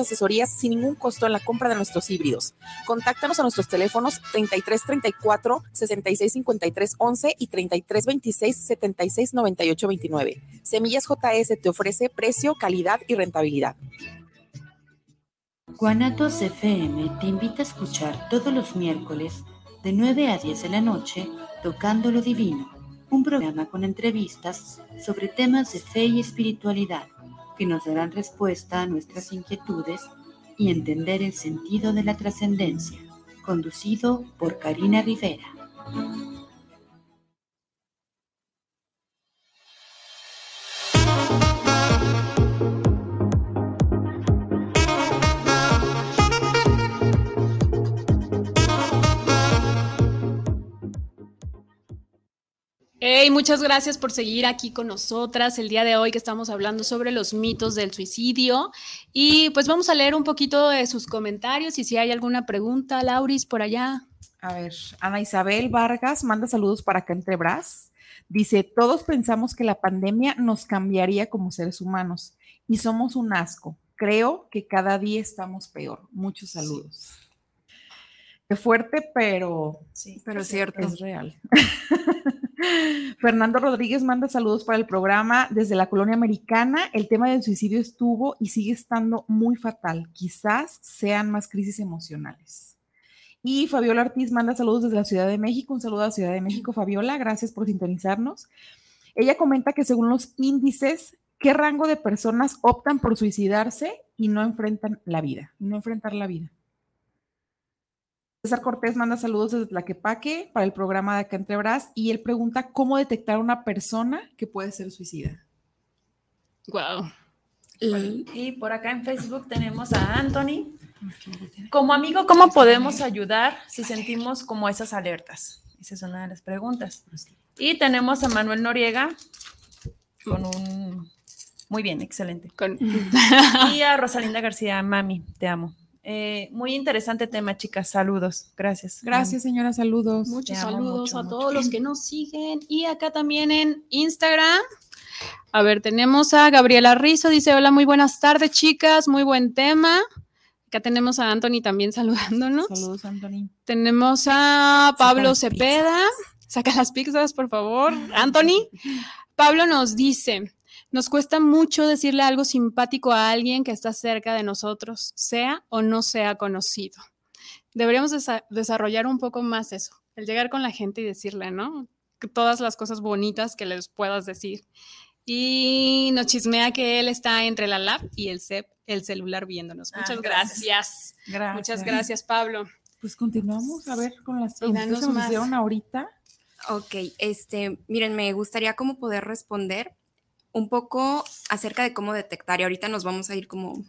S5: asesorías sin ningún costo en la compra de nuestros híbridos. Contáctanos a nuestros teléfonos 3334 6653 11 y 3326 76 98 29. Semillas JS te ofrece precio, calidad y rentabilidad.
S16: Guanatos FM te invita a escuchar todos los miércoles de 9 a 10 de la noche Tocando lo Divino, un programa con entrevistas sobre temas de fe y espiritualidad que nos darán respuesta a nuestras inquietudes y entender el sentido de la trascendencia, conducido por Karina Rivera.
S7: Muchas gracias por seguir aquí con nosotras el día de hoy que estamos hablando sobre los mitos del suicidio. Y pues vamos a leer un poquito de sus comentarios y si hay alguna pregunta, Lauris, por allá.
S5: A ver, Ana Isabel Vargas manda saludos para acá entre Bras. Dice, todos pensamos que la pandemia nos cambiaría como seres humanos y somos un asco. Creo que cada día estamos peor. Muchos saludos. Qué fuerte, pero,
S6: sí,
S5: pero
S6: es cierto.
S5: Es real. Fernando Rodríguez manda saludos para el programa desde la colonia americana. El tema del suicidio estuvo y sigue estando muy fatal. Quizás sean más crisis emocionales. Y Fabiola Ortiz manda saludos desde la Ciudad de México. Un saludo a la Ciudad de México, Fabiola. Gracias por sintonizarnos. Ella comenta que según los índices, ¿qué rango de personas optan por suicidarse y no enfrentan la vida? no enfrentar la vida. César Cortés manda saludos desde Tlaquepaque para el programa de Acá Entre Bras y él pregunta cómo detectar a una persona que puede ser suicida.
S7: Wow.
S6: Y por acá en Facebook tenemos a Anthony. Como amigo, ¿cómo podemos ayudar si sentimos como esas alertas? Esa es una de las preguntas. Y tenemos a Manuel Noriega con un... Muy bien, excelente. y a Rosalinda García, mami, te amo. Eh, muy interesante tema, chicas. Saludos. Gracias.
S5: Gracias, señora. Saludos.
S7: Muchos saludos a todos los que nos siguen. Y acá también en Instagram. A ver, tenemos a Gabriela Rizo. Dice: Hola, muy buenas tardes, chicas. Muy buen tema. Acá tenemos a Anthony también saludándonos.
S5: Saludos, Anthony.
S7: Tenemos a Pablo Cepeda. Saca las pizzas, por favor. Anthony. Pablo nos dice: nos cuesta mucho decirle algo simpático a alguien que está cerca de nosotros, sea o no sea conocido. Deberíamos desarrollar un poco más eso, el llegar con la gente y decirle, ¿no? Todas las cosas bonitas que les puedas decir. Y nos chismea que él está entre la lab y el, el celular viéndonos. Muchas ah, gracias. Muchas gracias, Pablo.
S5: Pues continuamos a ver con las preguntas que nos dieron ahorita.
S8: Ok, este, miren, me gustaría como poder responder un poco acerca de cómo detectar y ahorita nos vamos a ir como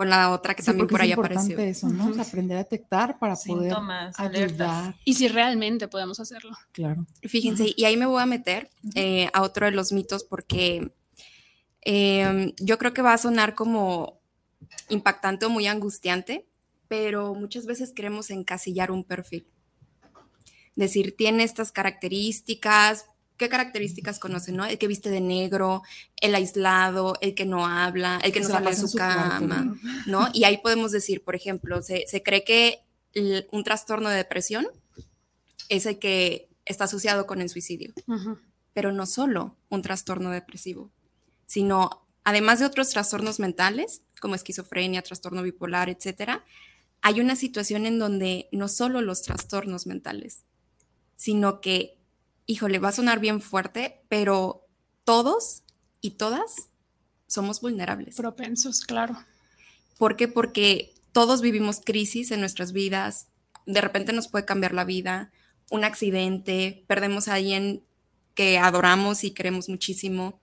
S8: con la otra que también por ahí apareció.
S5: Eso, ¿no? Aprender a detectar para poder ayudar.
S7: Y si realmente podemos hacerlo.
S5: Claro.
S8: Fíjense, y ahí me voy a meter eh, a otro de los mitos porque em, yo creo que va a sonar como impactante o muy angustiante, pero muchas veces queremos encasillar un perfil. Decir, tiene estas características, qué características conocen, ¿no? El que viste de negro, el aislado, el que no habla, el que no sale de su, cama, ¿no? Y ahí podemos decir, por ejemplo, se, cree que un trastorno de depresión es el que está asociado con el suicidio, pero no solo un trastorno depresivo, sino además de otros trastornos mentales, como esquizofrenia, trastorno bipolar, etcétera, hay una situación en donde no solo los trastornos mentales, sino que híjole, va a sonar bien fuerte, pero todos y todas somos vulnerables.
S7: Propensos, claro.
S8: ¿Por qué? Porque todos vivimos crisis en nuestras vidas, de repente nos puede cambiar la vida, un accidente, perdemos a alguien que adoramos y queremos muchísimo,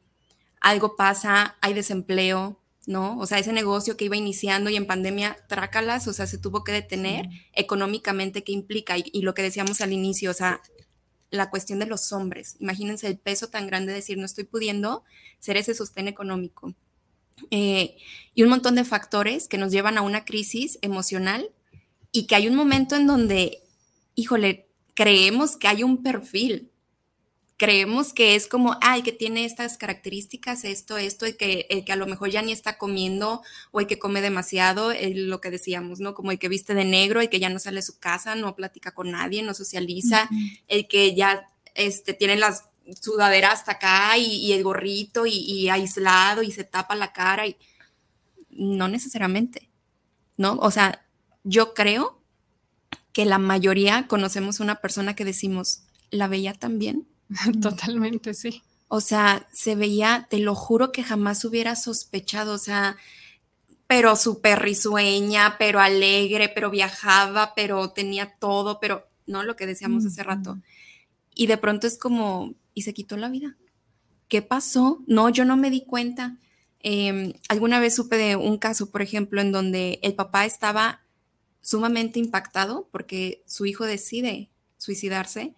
S8: algo pasa, hay desempleo, ¿no? O sea, ese negocio que iba iniciando y en pandemia, trácalas, o sea, se tuvo que detener económicamente, ¿qué implica? Y, y, lo que decíamos al inicio, o sea, la cuestión de los hombres. Imagínense el peso tan grande de decir, no estoy pudiendo ser ese sostén económico. Eh, y un montón de factores que nos llevan a una crisis emocional y que hay un momento en donde, híjole, creemos que hay un perfil, creemos que es como, ay, que tiene estas características, esto, esto, y que, el que a lo mejor ya ni está comiendo o el que come demasiado, lo que decíamos, ¿no? Como el que viste de negro, el que ya no sale de su casa, no platica con nadie, no socializa, el que ya este, tiene las sudaderas hasta acá y, el gorrito y, y, aislado y se tapa la cara y no necesariamente, ¿no? O sea, yo creo que la mayoría conocemos una persona que decimos, la veía tan bien,
S7: Totalmente, sí.
S8: O sea, se veía, te lo juro que jamás hubiera sospechado, o sea, pero súper risueña, pero alegre, pero viajaba, pero tenía todo, pero no lo que decíamos hace rato. Y de pronto es como, y se quitó la vida. ¿Qué pasó? No, yo no me di cuenta. Em, alguna vez supe de un caso, por ejemplo, en donde el papá estaba sumamente impactado porque su hijo decide suicidarse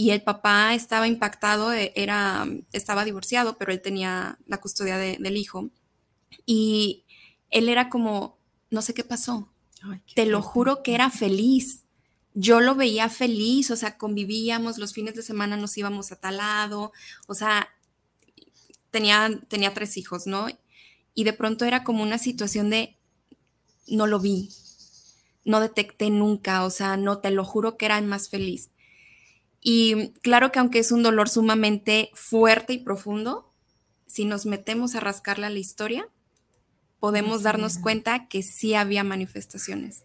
S8: y el papá estaba impactado, e, era, estaba divorciado, pero él tenía la custodia del hijo. Y él era como, no sé qué pasó. Te lo juro que era feliz. Yo lo veía feliz, o sea, convivíamos, los fines de semana nos íbamos a tal lado, o sea, tenía, tenía tres hijos, ¿no? Y de pronto era como una situación de, no lo vi, no detecté nunca, o sea, no, te lo juro que era el más feliz. Y claro que aunque es un dolor sumamente fuerte y profundo, si nos metemos a rascarle a la historia, podemos darnos cuenta que sí había manifestaciones.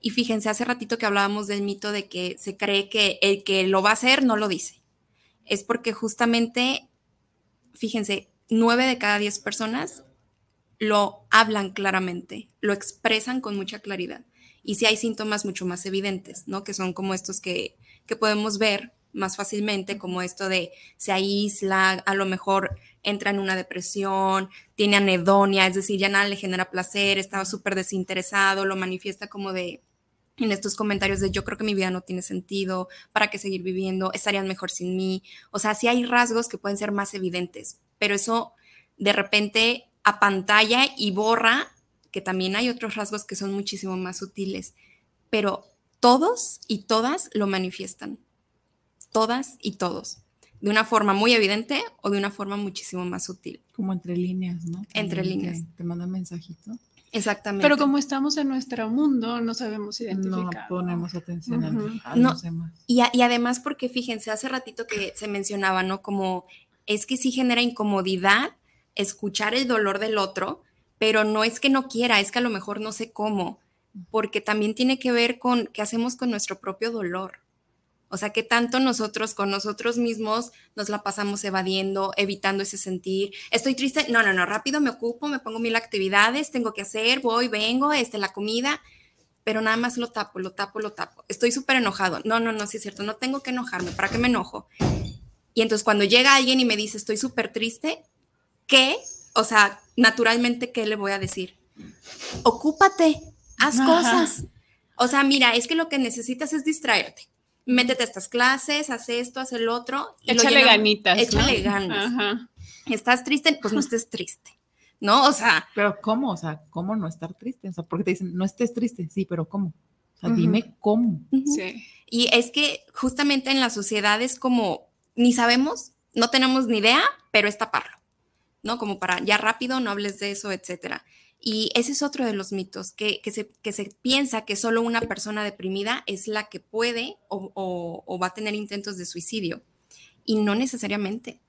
S8: Y fíjense, hace ratito que hablábamos del mito de que se cree que el que lo va a hacer no lo dice. Es porque justamente, fíjense, nueve de cada diez personas lo hablan claramente, lo expresan con mucha claridad. Y si hay síntomas mucho más evidentes, ¿no? Que son como estos que, que podemos ver más fácilmente, como esto de se aísla, a lo mejor entra en una depresión, tiene anedonia, es decir, ya nada le genera placer, estaba súper desinteresado, lo manifiesta como de en estos comentarios de yo creo que mi vida no tiene sentido, para qué seguir viviendo, estarían mejor sin mí. O sea, sí hay rasgos que pueden ser más evidentes, pero eso de repente pantalla y borra que también hay otros rasgos que son muchísimo más sutiles, pero todos y todas lo manifiestan, todas y todos, de una forma muy evidente o de una forma muchísimo más sutil.
S5: Como entre líneas, ¿no?
S8: entre líneas.
S5: Te, manda mensajito.
S8: Exactamente.
S7: Pero como estamos en nuestro mundo, no sabemos identificar.
S5: No ponemos atención a,
S8: los demás. Y, y, además porque fíjense, hace ratito que se mencionaba, ¿no? Como es que sí genera incomodidad escuchar el dolor del otro, pero no es que no quiera, es que a lo mejor no sé cómo, porque también tiene que ver con qué hacemos con nuestro propio dolor. O sea, que tanto nosotros con nosotros mismos nos la pasamos evadiendo, evitando ese sentir. Estoy triste, no, no, no, rápido me ocupo, me pongo mil actividades, tengo que hacer, voy, vengo, este, la comida, pero nada más lo tapo, lo tapo, lo tapo. Estoy súper enojado. No, no, no, sí es cierto, no tengo que enojarme, ¿para qué me enojo? Y entonces cuando llega alguien y me dice, estoy súper triste, ¿qué? O sea, naturalmente, ¿qué le voy a decir? Ocúpate, haz cosas. O sea, mira, es que lo que necesitas es distraerte. Métete a estas clases, haz esto, haz el otro.
S7: Y échale ganitas.
S8: Échale ganas. ¿Estás triste? Pues no estés triste. ¿No? O sea.
S5: Pero ¿cómo? O sea, ¿cómo no estar triste? O sea, porque te dicen, no estés triste. Sí, pero ¿cómo? O sea, dime cómo.
S8: Sí. Y es que justamente en la sociedad es como, ni sabemos, no tenemos ni idea, pero es taparlo. ¿no? Como para ya rápido, no hables de eso, etcétera. Y ese es otro de los mitos, que, se, que se piensa que solo una persona deprimida es la que puede o, va a tener intentos de suicidio. Y no necesariamente.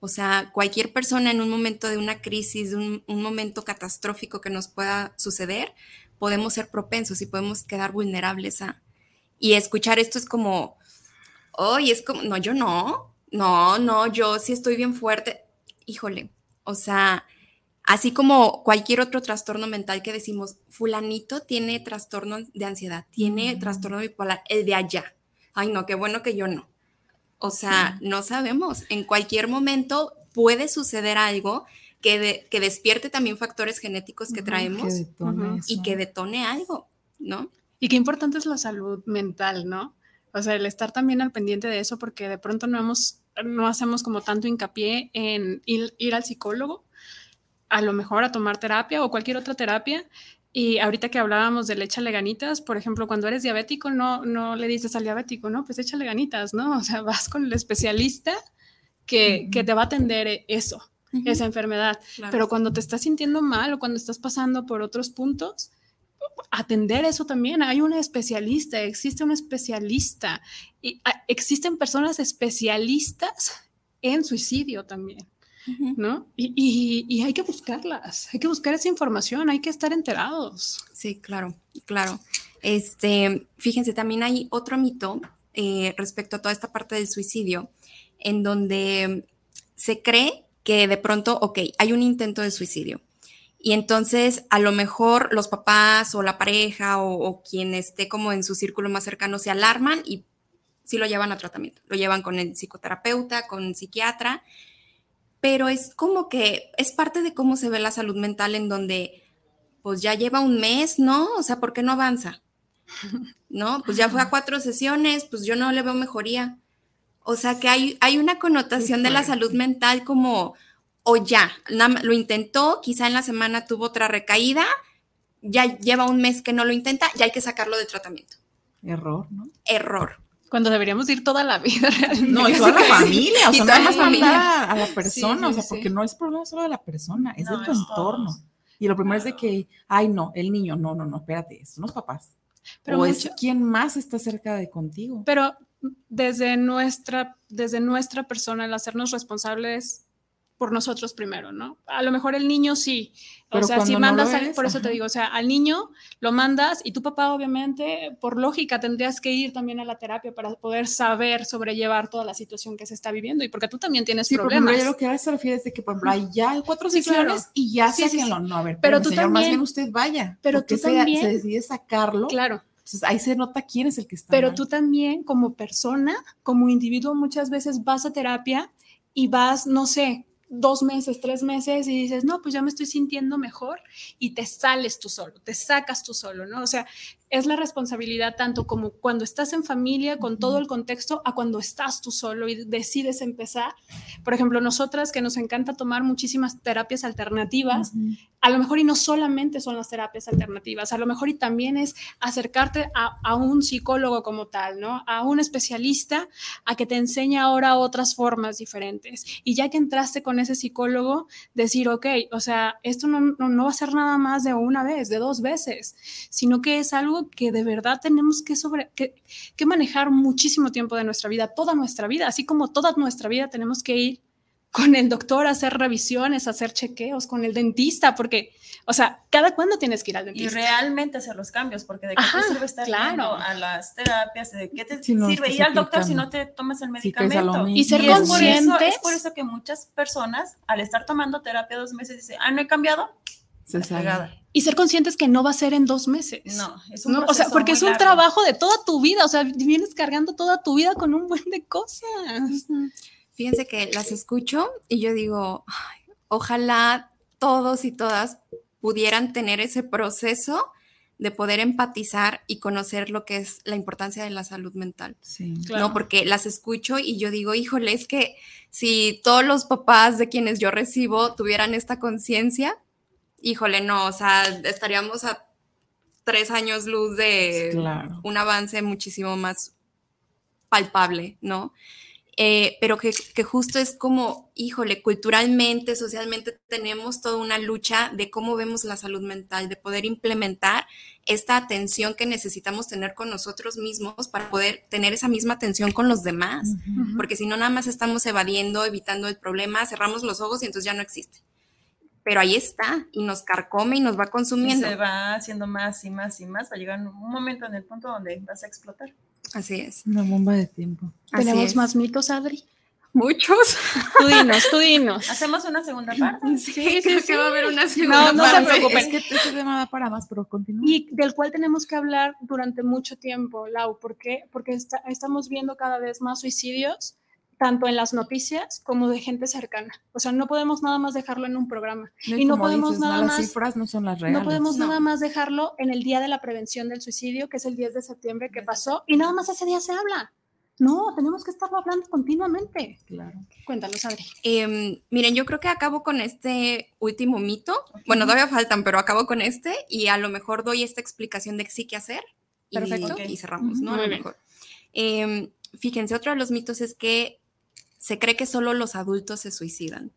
S8: O sea, cualquier persona en un momento de una crisis, de un, momento catastrófico que nos pueda suceder, podemos ser propensos y podemos quedar vulnerables a... Y escuchar esto es como, hoy es como, no, yo no, no, no, yo sí estoy bien fuerte. Híjole, o sea, así como cualquier otro trastorno mental que decimos, fulanito tiene trastorno de ansiedad, tiene trastorno bipolar, el de allá. Ay, no, qué bueno que yo no. O sea, no sabemos. En cualquier momento puede suceder algo que, que despierte también factores genéticos que traemos y que detone algo, ¿no?
S7: Y qué importante es la salud mental, ¿no? O sea, el estar también al pendiente de eso, porque de pronto no hemos no hacemos como tanto hincapié en ir, al psicólogo, a lo mejor a tomar terapia o cualquier otra terapia. Y ahorita que hablábamos de échale ganitas, por ejemplo, cuando eres diabético, no, no le dices al diabético, no, pues échale ganitas, ¿no? O sea, vas con el especialista que, te va a atender eso, esa enfermedad. Pero cuando te estás sintiendo mal o cuando estás pasando por otros puntos, atender eso también. Hay un especialista, existe un especialista y ah, existen personas especialistas en suicidio también, ¿no? Y, hay que buscarlas, hay que buscar esa información, hay que estar enterados.
S8: Sí, claro, claro. Este, fíjense, también hay otro mito eh, respecto a toda esta parte del suicidio, en donde se cree que de pronto, ok, hay un intento de suicidio y entonces a lo mejor los papás o la pareja o, quien esté como en su círculo más cercano se alarman y sí lo llevan a tratamiento. Lo llevan con el psicoterapeuta, con el psiquiatra, pero es como que es parte de cómo se ve la salud mental en donde pues ya lleva un mes, ¿no? O sea, ¿por qué no avanza? ¿No? Pues ya fue a cuatro sesiones, pues yo no le veo mejoría. O sea que hay, hay una connotación de la salud mental como o ya, lo intentó, quizá en la semana tuvo otra recaída, ya lleva un mes que no lo intenta, ya hay que sacarlo de tratamiento.
S5: Error, ¿no?
S8: Error.
S7: Cuando deberíamos ir toda la vida realmente.
S5: No, y toda la familia, o sea, no más familia. a la persona, o sea, porque no es problema solo de la persona, es de tu entorno. Y lo primero es de que, ay, no, el niño, no, no, no, espérate, son los papás. Pero o es quien más está cerca de contigo.
S7: Pero desde nuestra, desde nuestra persona, el hacernos responsables por nosotros primero, ¿no? A lo mejor el niño sí.
S5: Pero
S7: o sea, si
S5: cuando no
S7: mandas, al- por eso te digo, o sea, al niño lo mandas y tu papá obviamente, por lógica, tendrías que ir también a la terapia para poder saber sobrellevar toda la situación que se está viviendo y porque tú también tienes
S5: Sí,
S7: problemas.
S5: yo lo que ahora se refiere es de que, por ejemplo, hay ya cuatro
S7: Sí,
S5: sesiones
S7: claro.
S5: y ya
S7: Sí,
S5: sáquenlo. No, a ver,
S7: Pero tú
S5: señor, más
S7: también-
S5: bien usted vaya.
S7: pero tú
S5: se-
S7: también-
S5: Se decide sacarlo.
S7: Claro.
S5: Entonces ahí se nota quién es el que está
S7: Pero
S5: mal.
S7: tú también, como persona, como individuo, muchas veces vas a terapia y vas, no sé, dos meses, tres meses y dices, no, pues ya me estoy sintiendo mejor y te sales tú solo, te sacas tú solo, ¿no? O sea, es la responsabilidad tanto como cuando estás en familia, con todo el contexto, a cuando estás tú solo y decides empezar. Por ejemplo, nosotras que nos encanta tomar muchísimas terapias alternativas, a lo mejor y no solamente son las terapias alternativas, a lo mejor y también es acercarte a, a un psicólogo como tal, ¿no? A un especialista a que te enseñe ahora otras formas diferentes. Y ya que entraste con ese psicólogo, decir, ok, o sea, esto no, no, no va a ser nada más de una vez, de dos veces, sino que es algo que de verdad tenemos que, sobre, que, que manejar muchísimo tiempo de nuestra vida, toda nuestra vida, así como toda nuestra vida tenemos que ir con el doctor a hacer revisiones, a hacer chequeos, con el dentista, porque, o sea, ¿cada cuándo tienes que ir al
S6: Y
S7: dentista?
S6: realmente hacer los cambios, porque de qué
S7: Ajá,
S6: te sirve estar
S7: claro.
S6: a las terapias, de qué te
S5: Si no
S6: sirve ir al doctor si no te tomas el
S5: Si
S6: medicamento.
S7: Y ser
S6: es por, eso,
S7: conscientes.
S6: es por eso que muchas personas, al estar tomando terapia dos meses, dicen, ah, no he cambiado,
S5: Se.
S7: Y ser conscientes que no va a ser en dos meses.
S6: No, es un
S7: ¿no? O sea, porque es un
S6: largo.
S7: trabajo de toda tu vida, o sea, vienes cargando toda tu vida con un buen de cosas.
S8: Fíjense que las escucho y yo digo, "Ay, ojalá todos y todas pudieran tener ese proceso de poder empatizar y conocer lo que es la importancia de la salud mental.
S5: Sí.
S8: No, porque las escucho y yo digo, híjole, es que si todos los papás de quienes yo recibo tuvieran esta conciencia, híjole, no, o sea, estaríamos a tres años luz de
S5: Claro.
S8: un avance muchísimo más palpable, ¿no? Eh, pero que, que justo es como, híjole, culturalmente, socialmente tenemos toda una lucha de cómo vemos la salud mental, de poder implementar esta atención que necesitamos tener con nosotros mismos para poder tener esa misma atención con los demás, porque si no, nada más estamos evadiendo, evitando el problema, cerramos los ojos y entonces ya no existe. Pero ahí está y nos carcome y nos va
S6: Y
S8: consumiendo.
S6: se va haciendo más y más y más, va a llegar un momento en el punto donde vas a explotar.
S8: Así es.
S5: Una bomba de tiempo.
S8: Así
S7: ¿Tenemos
S8: es.
S7: más mitos, Adri?
S8: Muchos.
S7: Tú dinos, tú dinos.
S6: Hacemos una segunda parte.
S8: Sí, creo que va a haber una segunda
S7: No, no se
S8: parte.
S7: preocupen.
S5: Es que este tema da para más, pero continúa.
S7: Y del cual tenemos que hablar durante mucho tiempo, Lau. ¿Por qué? Porque está- estamos viendo cada vez más suicidios, tanto en las noticias como de gente cercana. O sea, no podemos nada más dejarlo en un programa. y no podemos
S5: dices, ¿no?
S7: nada
S5: Las
S7: más
S5: cifras no son las reales.
S7: No podemos
S8: No.
S7: nada más dejarlo en el día de la prevención del suicidio, que es el 10 de septiembre que pasó, y nada más ese día se habla. No, tenemos que estarlo hablando continuamente.
S5: Claro.
S7: Cuéntanos, Adri.
S8: Em, miren, yo creo que acabo con este último mito. Bueno, todavía faltan, pero acabo con este y a lo mejor doy esta explicación de sí qué hacer y,
S7: Perfecto.
S8: y cerramos, ¿no? A lo
S7: bien.
S8: mejor. Em, fíjense, otro de los mitos es que se cree que solo los adultos se suicidan.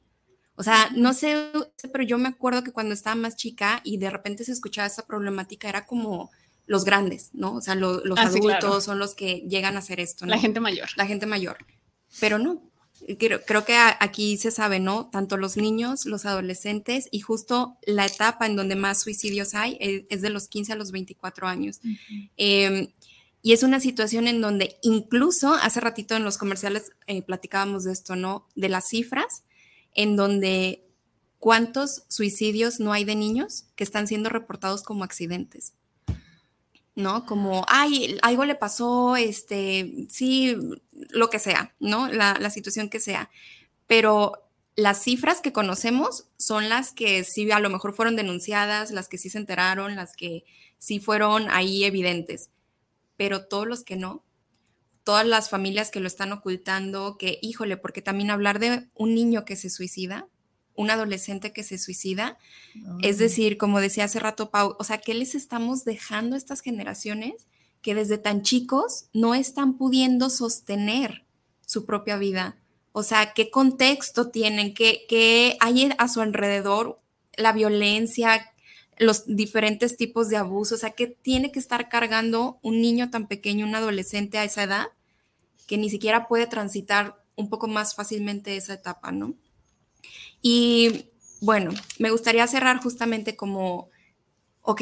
S8: O sea, no sé, pero yo me acuerdo que cuando estaba más chica y de repente se escuchaba esta problemática, era como los grandes, ¿no? O sea, lo- los
S7: Ah, sí,
S8: adultos
S7: claro.
S8: son los que llegan a hacer esto, ¿no?
S7: La gente mayor.
S8: la gente mayor. Pero no, creo, creo que a- aquí se sabe, ¿no? Tanto los niños, los adolescentes y justo la etapa en donde más suicidios hay eh, es de los 15 a los 24 años. Eh, y es una situación en donde incluso hace ratito en los comerciales eh, platicábamos de esto, ¿no? De las cifras, en donde cuántos suicidios no hay de niños que están siendo reportados como accidentes. ¿no? Como, ay, algo le pasó, este, sí, lo que sea, ¿no? La, la situación que sea. Pero las cifras que conocemos son las que sí a lo mejor fueron denunciadas, las que sí se enteraron, las que sí fueron ahí evidentes. Pero todos los que no, todas las familias que lo están ocultando, que, híjole, porque también hablar de un niño que se suicida, un adolescente que se suicida, es decir, como decía hace rato Pau, o sea, ¿qué les estamos dejando a estas generaciones que desde tan chicos no están pudiendo sostener su propia vida? O sea, ¿qué contexto tienen? ¿Qué, qué hay a su alrededor? La violencia, los diferentes tipos de abuso, o sea, ¿qué tiene que estar cargando un niño tan pequeño, un adolescente a esa edad? que ni siquiera puede transitar un poco más fácilmente esa etapa, ¿no? Y bueno, me gustaría cerrar justamente como, ok,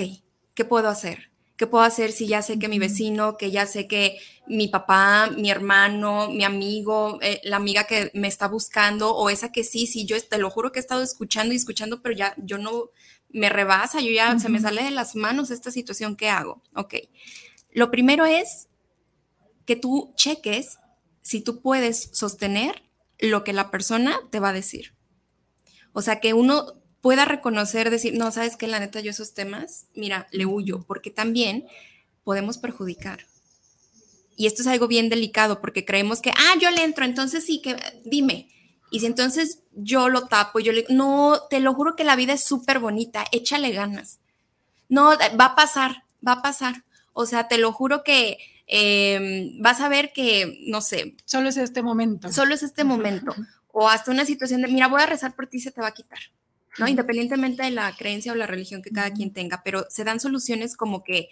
S8: ¿qué puedo hacer? ¿Qué puedo hacer si ya sé que mi vecino, que ya sé que mi papá, mi hermano, mi amigo, eh, la amiga que me está buscando o esa que sí, sí, yo te lo juro que he estado escuchando y escuchando, pero ya yo no me rebasa, yo ya se me sale de las manos esta situación, ¿qué hago? Ok. Lo primero es que tú cheques si tú puedes sostener lo que la persona te va a decir. O sea, que uno pueda reconocer, decir, no, sabes que la neta yo esos temas, mira, le huyo, porque también podemos perjudicar. Y esto es algo bien delicado porque creemos que, ah, yo le entro, entonces sí, que dime. Y si entonces yo lo tapo, yo le no, te lo juro que la vida es súper bonita, échale ganas. No, va a pasar, va a pasar. O sea, te lo juro que em, vas a ver que, no sé.
S7: Solo es este momento.
S8: Solo es este momento. O hasta una situación de, mira, voy a rezar por ti, se te va a quitar. ¿no? Independientemente de la creencia o la religión que cada quien tenga, pero se dan soluciones como que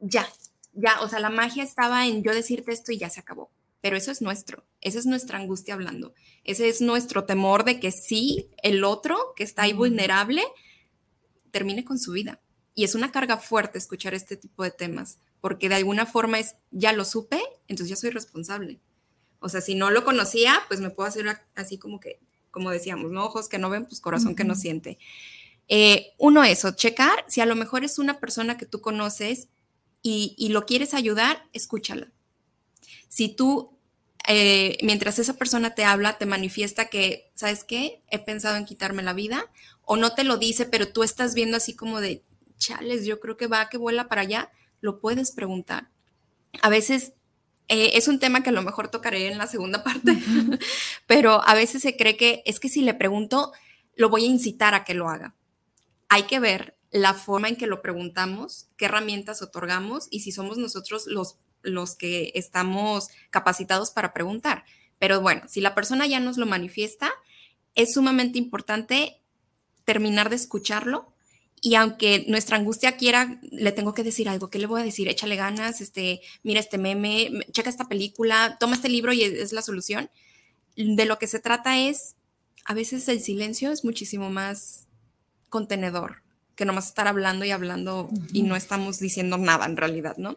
S8: ya, ya, o sea, la magia estaba en yo decirte esto y ya se acabó. Pero eso es nuestro, esa es nuestra angustia hablando, ese es nuestro temor de que sí, el otro que está ahí vulnerable termine con su vida. Y es una carga fuerte escuchar este tipo de temas, porque de alguna forma es, ya lo supe, entonces ya soy responsable. O sea, si no lo conocía, pues me puedo hacer así como que como decíamos, ¿no? Ojos que no ven, pues corazón que no siente. Eh, uno, eso, checar si a lo mejor es una persona que tú conoces y, lo quieres ayudar, escúchala. Si tú, eh, mientras esa persona te habla, te manifiesta que, ¿sabes qué? He pensado en quitarme la vida, o no te lo dice, pero tú estás viendo así como de, chales, yo creo que va, que vuela para allá, lo puedes preguntar. A veces eh, es un tema que a lo mejor tocaré en la segunda parte, pero a veces se cree que es que si le pregunto, lo voy a incitar a que lo haga. Hay que ver la forma en que lo preguntamos, qué herramientas otorgamos y si somos nosotros los, los que estamos capacitados para preguntar. Pero bueno, si la persona ya nos lo manifiesta, es sumamente importante terminar de escucharlo y aunque nuestra angustia quiera, le tengo que decir algo, ¿qué le voy a decir? Échale ganas, este, mira este meme, checa esta película, toma este libro y es, la solución. De lo que se trata es, a veces el silencio es muchísimo más contenedor que nomás estar hablando y hablando y no estamos diciendo nada en realidad, ¿no?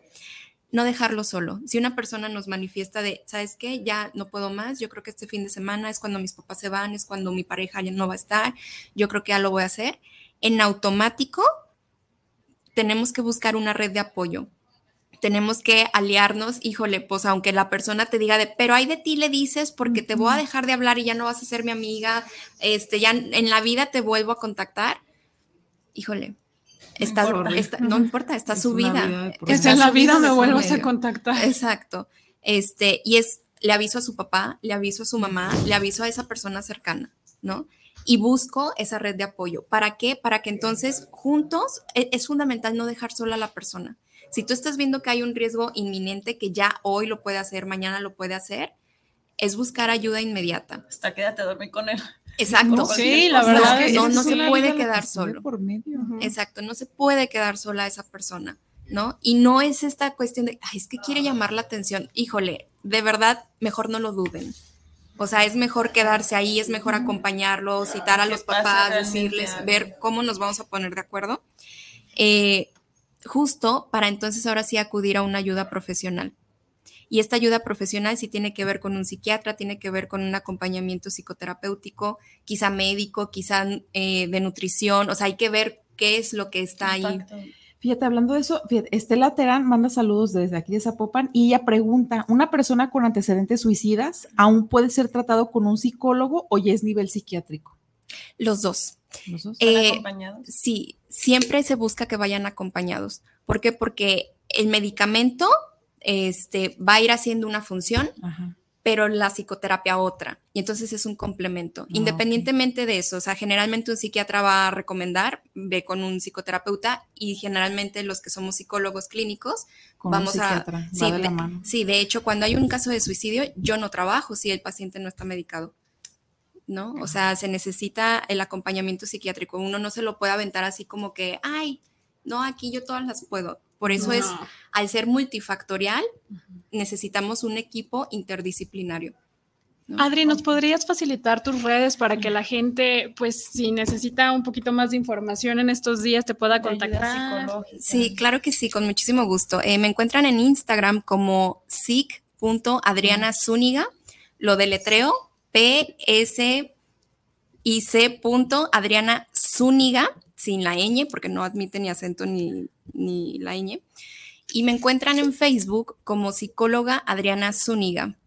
S8: No dejarlo solo. Si una persona nos manifiesta de, ¿sabes qué? Ya no puedo más, yo creo que este fin de semana es cuando mis papás se van, es cuando mi pareja ya no va a estar, yo creo que ya lo voy a hacer en automático tenemos que buscar una red de apoyo. Tenemos que aliarnos, híjole, pues aunque la persona te diga de, pero hay de ti le dices porque te voy a dejar de hablar y ya no vas a ser mi amiga, este, ya en la vida te vuelvo a contactar. Híjole, está, no importa, está, no importa, está su vida.
S7: Está en la vida me vuelvas a contactar.
S8: Exacto. Este, y es, le aviso a su papá, le aviso a su mamá, le aviso a esa persona cercana, ¿no? y busco esa red de apoyo. ¿Para qué? Para que entonces juntos e, es, fundamental no dejar sola a la persona. Si tú estás viendo que hay un riesgo inminente que ya hoy lo puede hacer, mañana lo puede hacer, es buscar ayuda inmediata.
S6: Hasta quédate a dormir con él.
S8: Exacto.
S7: sí, la verdad. es
S8: no, no se puede quedar solo. Por medio. Exacto, no se puede quedar sola esa persona, ¿no? Y no es esta cuestión de, Ay, es que quiere llamar la atención. Híjole, de verdad, mejor no lo duden. O sea, es mejor quedarse ahí, es mejor acompañarlos, citar a los papás, decirles, ver cómo nos vamos a poner de acuerdo. Eh, justo para entonces ahora sí acudir a una ayuda profesional. Y esta ayuda profesional sí tiene que ver con un psiquiatra, tiene que ver con un acompañamiento psicoterapéutico, quizá médico, quizá eh, de nutrición, o sea, hay que ver qué es lo que está ahí.
S5: Fíjate, hablando de eso, Estela Terán manda saludos desde aquí de Zapopan y ella pregunta, ¿una persona con antecedentes suicidas aún puede ser tratado con un psicólogo o ya es nivel psiquiátrico?
S8: Los dos. ¿Los dos? Eh, acompañados? Sí, siempre se busca que vayan acompañados. ¿Por qué? Porque el medicamento este, va a ir haciendo una función, Ajá pero la psicoterapia otra. Y entonces es un complemento. Ah, Independientemente de eso, o sea, generalmente un psiquiatra va a recomendar, ve con un psicoterapeuta y generalmente los que somos psicólogos clínicos vamos a... Sí de, sí, de hecho, cuando hay un caso de suicidio, yo no trabajo si el paciente no está medicado. ¿No? O sea, se necesita el acompañamiento psiquiátrico. Uno no se lo puede aventar así como que, ay, no, aquí yo todas las puedo Por eso es, al ser multifactorial, necesitamos un equipo interdisciplinario.
S7: Adri, ¿nos podrías facilitar tus redes para que la gente, pues, si necesita un poquito más de información en estos días, te pueda contactar?
S8: Sí, claro que sí, con muchísimo gusto. Eh, me encuentran en Instagram como sic.adrianazúñiga, lo deletreo P S I C punto Adriana Zúñiga, sin la ñ, porque no admite ni acento ni, ni la ñ. Y me encuentran en Facebook como psicóloga Adriana Zúñiga.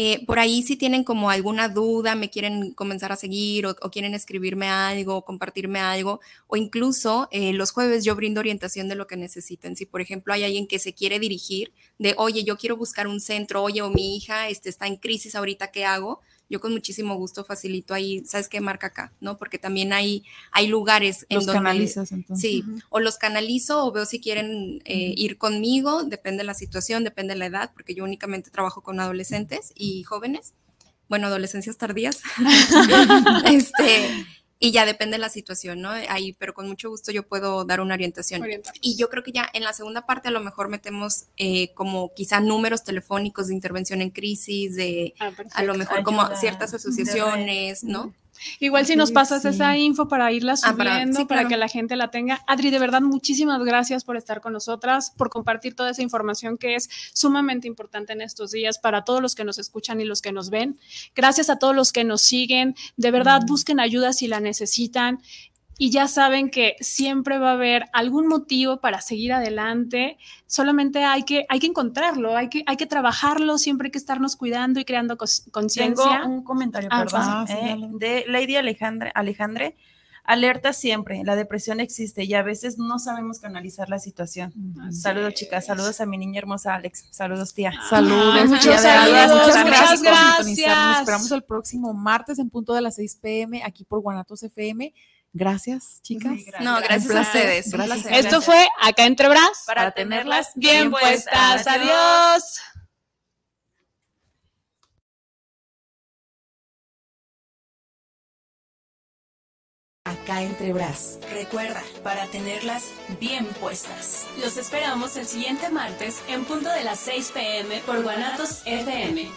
S8: Eh, por ahí si tienen como alguna duda, me quieren comenzar a seguir o, o quieren escribirme algo, compartirme algo, o incluso eh, los jueves yo brindo orientación de lo que necesiten. Si por ejemplo hay alguien que se quiere dirigir de, oye, yo quiero buscar un centro, oye, o mi hija este, está en crisis ahorita, ¿qué hago? Yo con muchísimo gusto facilito ahí, ¿sabes qué marca acá? ¿No? Porque también hay, hay lugares en
S5: Los
S8: donde...
S5: canalizas, entonces.
S8: Sí,
S5: Ujú.
S8: o los canalizo o veo si quieren eh, ir conmigo, depende de la situación, depende de la edad, porque yo únicamente trabajo con adolescentes y jóvenes, bueno, adolescencias tardías, este, y ya depende de la situación, ¿no? Ahí, pero con mucho gusto yo puedo dar una orientación. Y yo creo que ya en la segunda parte a lo mejor metemos eh, como quizá números telefónicos de intervención en crisis, de
S7: Ah,
S8: a lo mejor como ciertas asociaciones, ¿no?
S7: Igual si nos pasas
S8: sí.
S7: esa info para irla
S8: Ah, para-
S7: subiendo, para, que la gente la tenga. Adri, de verdad, muchísimas gracias por estar con nosotras, por compartir toda esa información que es sumamente importante en estos días para todos los que nos escuchan y los que nos ven. Gracias a todos los que nos siguen. De verdad, busquen ayuda si la necesitan. Y ya saben que siempre va a haber algún motivo para seguir adelante. Solamente hay que, hay que encontrarlo, hay que, hay que trabajarlo, siempre hay que estarnos cuidando y creando cos-
S6: Tengo
S7: conciencia.
S6: un comentario,
S7: Ah,
S6: perdón,
S7: ah, sí,
S6: eh, de Lady Alejandre, Alejandre. Alerta siempre, la depresión existe y a veces no sabemos canalizar la situación. Saludos, chicas. Saludos a mi niña hermosa Alex. Saludos, tía.
S5: Saludos,
S7: muchos
S5: tía
S7: saludos,
S5: muchas
S7: muchas
S5: gracias, por
S7: gracias.
S5: sintonizarnos. Nos esperamos el próximo martes en punto de las 6 pm aquí por Guanatos FM. Gracias, chicas.
S8: No, gracias a ustedes.
S5: Gracias.
S7: Esto fue Acá Entre Bras.
S6: Para tenerlas
S7: bien
S6: bien
S7: puestas.
S6: puestas.
S7: Adiós.
S17: Acá entre Bras. Recuerda, para tenerlas bien puestas.
S18: Los esperamos el siguiente martes en punto de las 6 pm por Guanatos FM.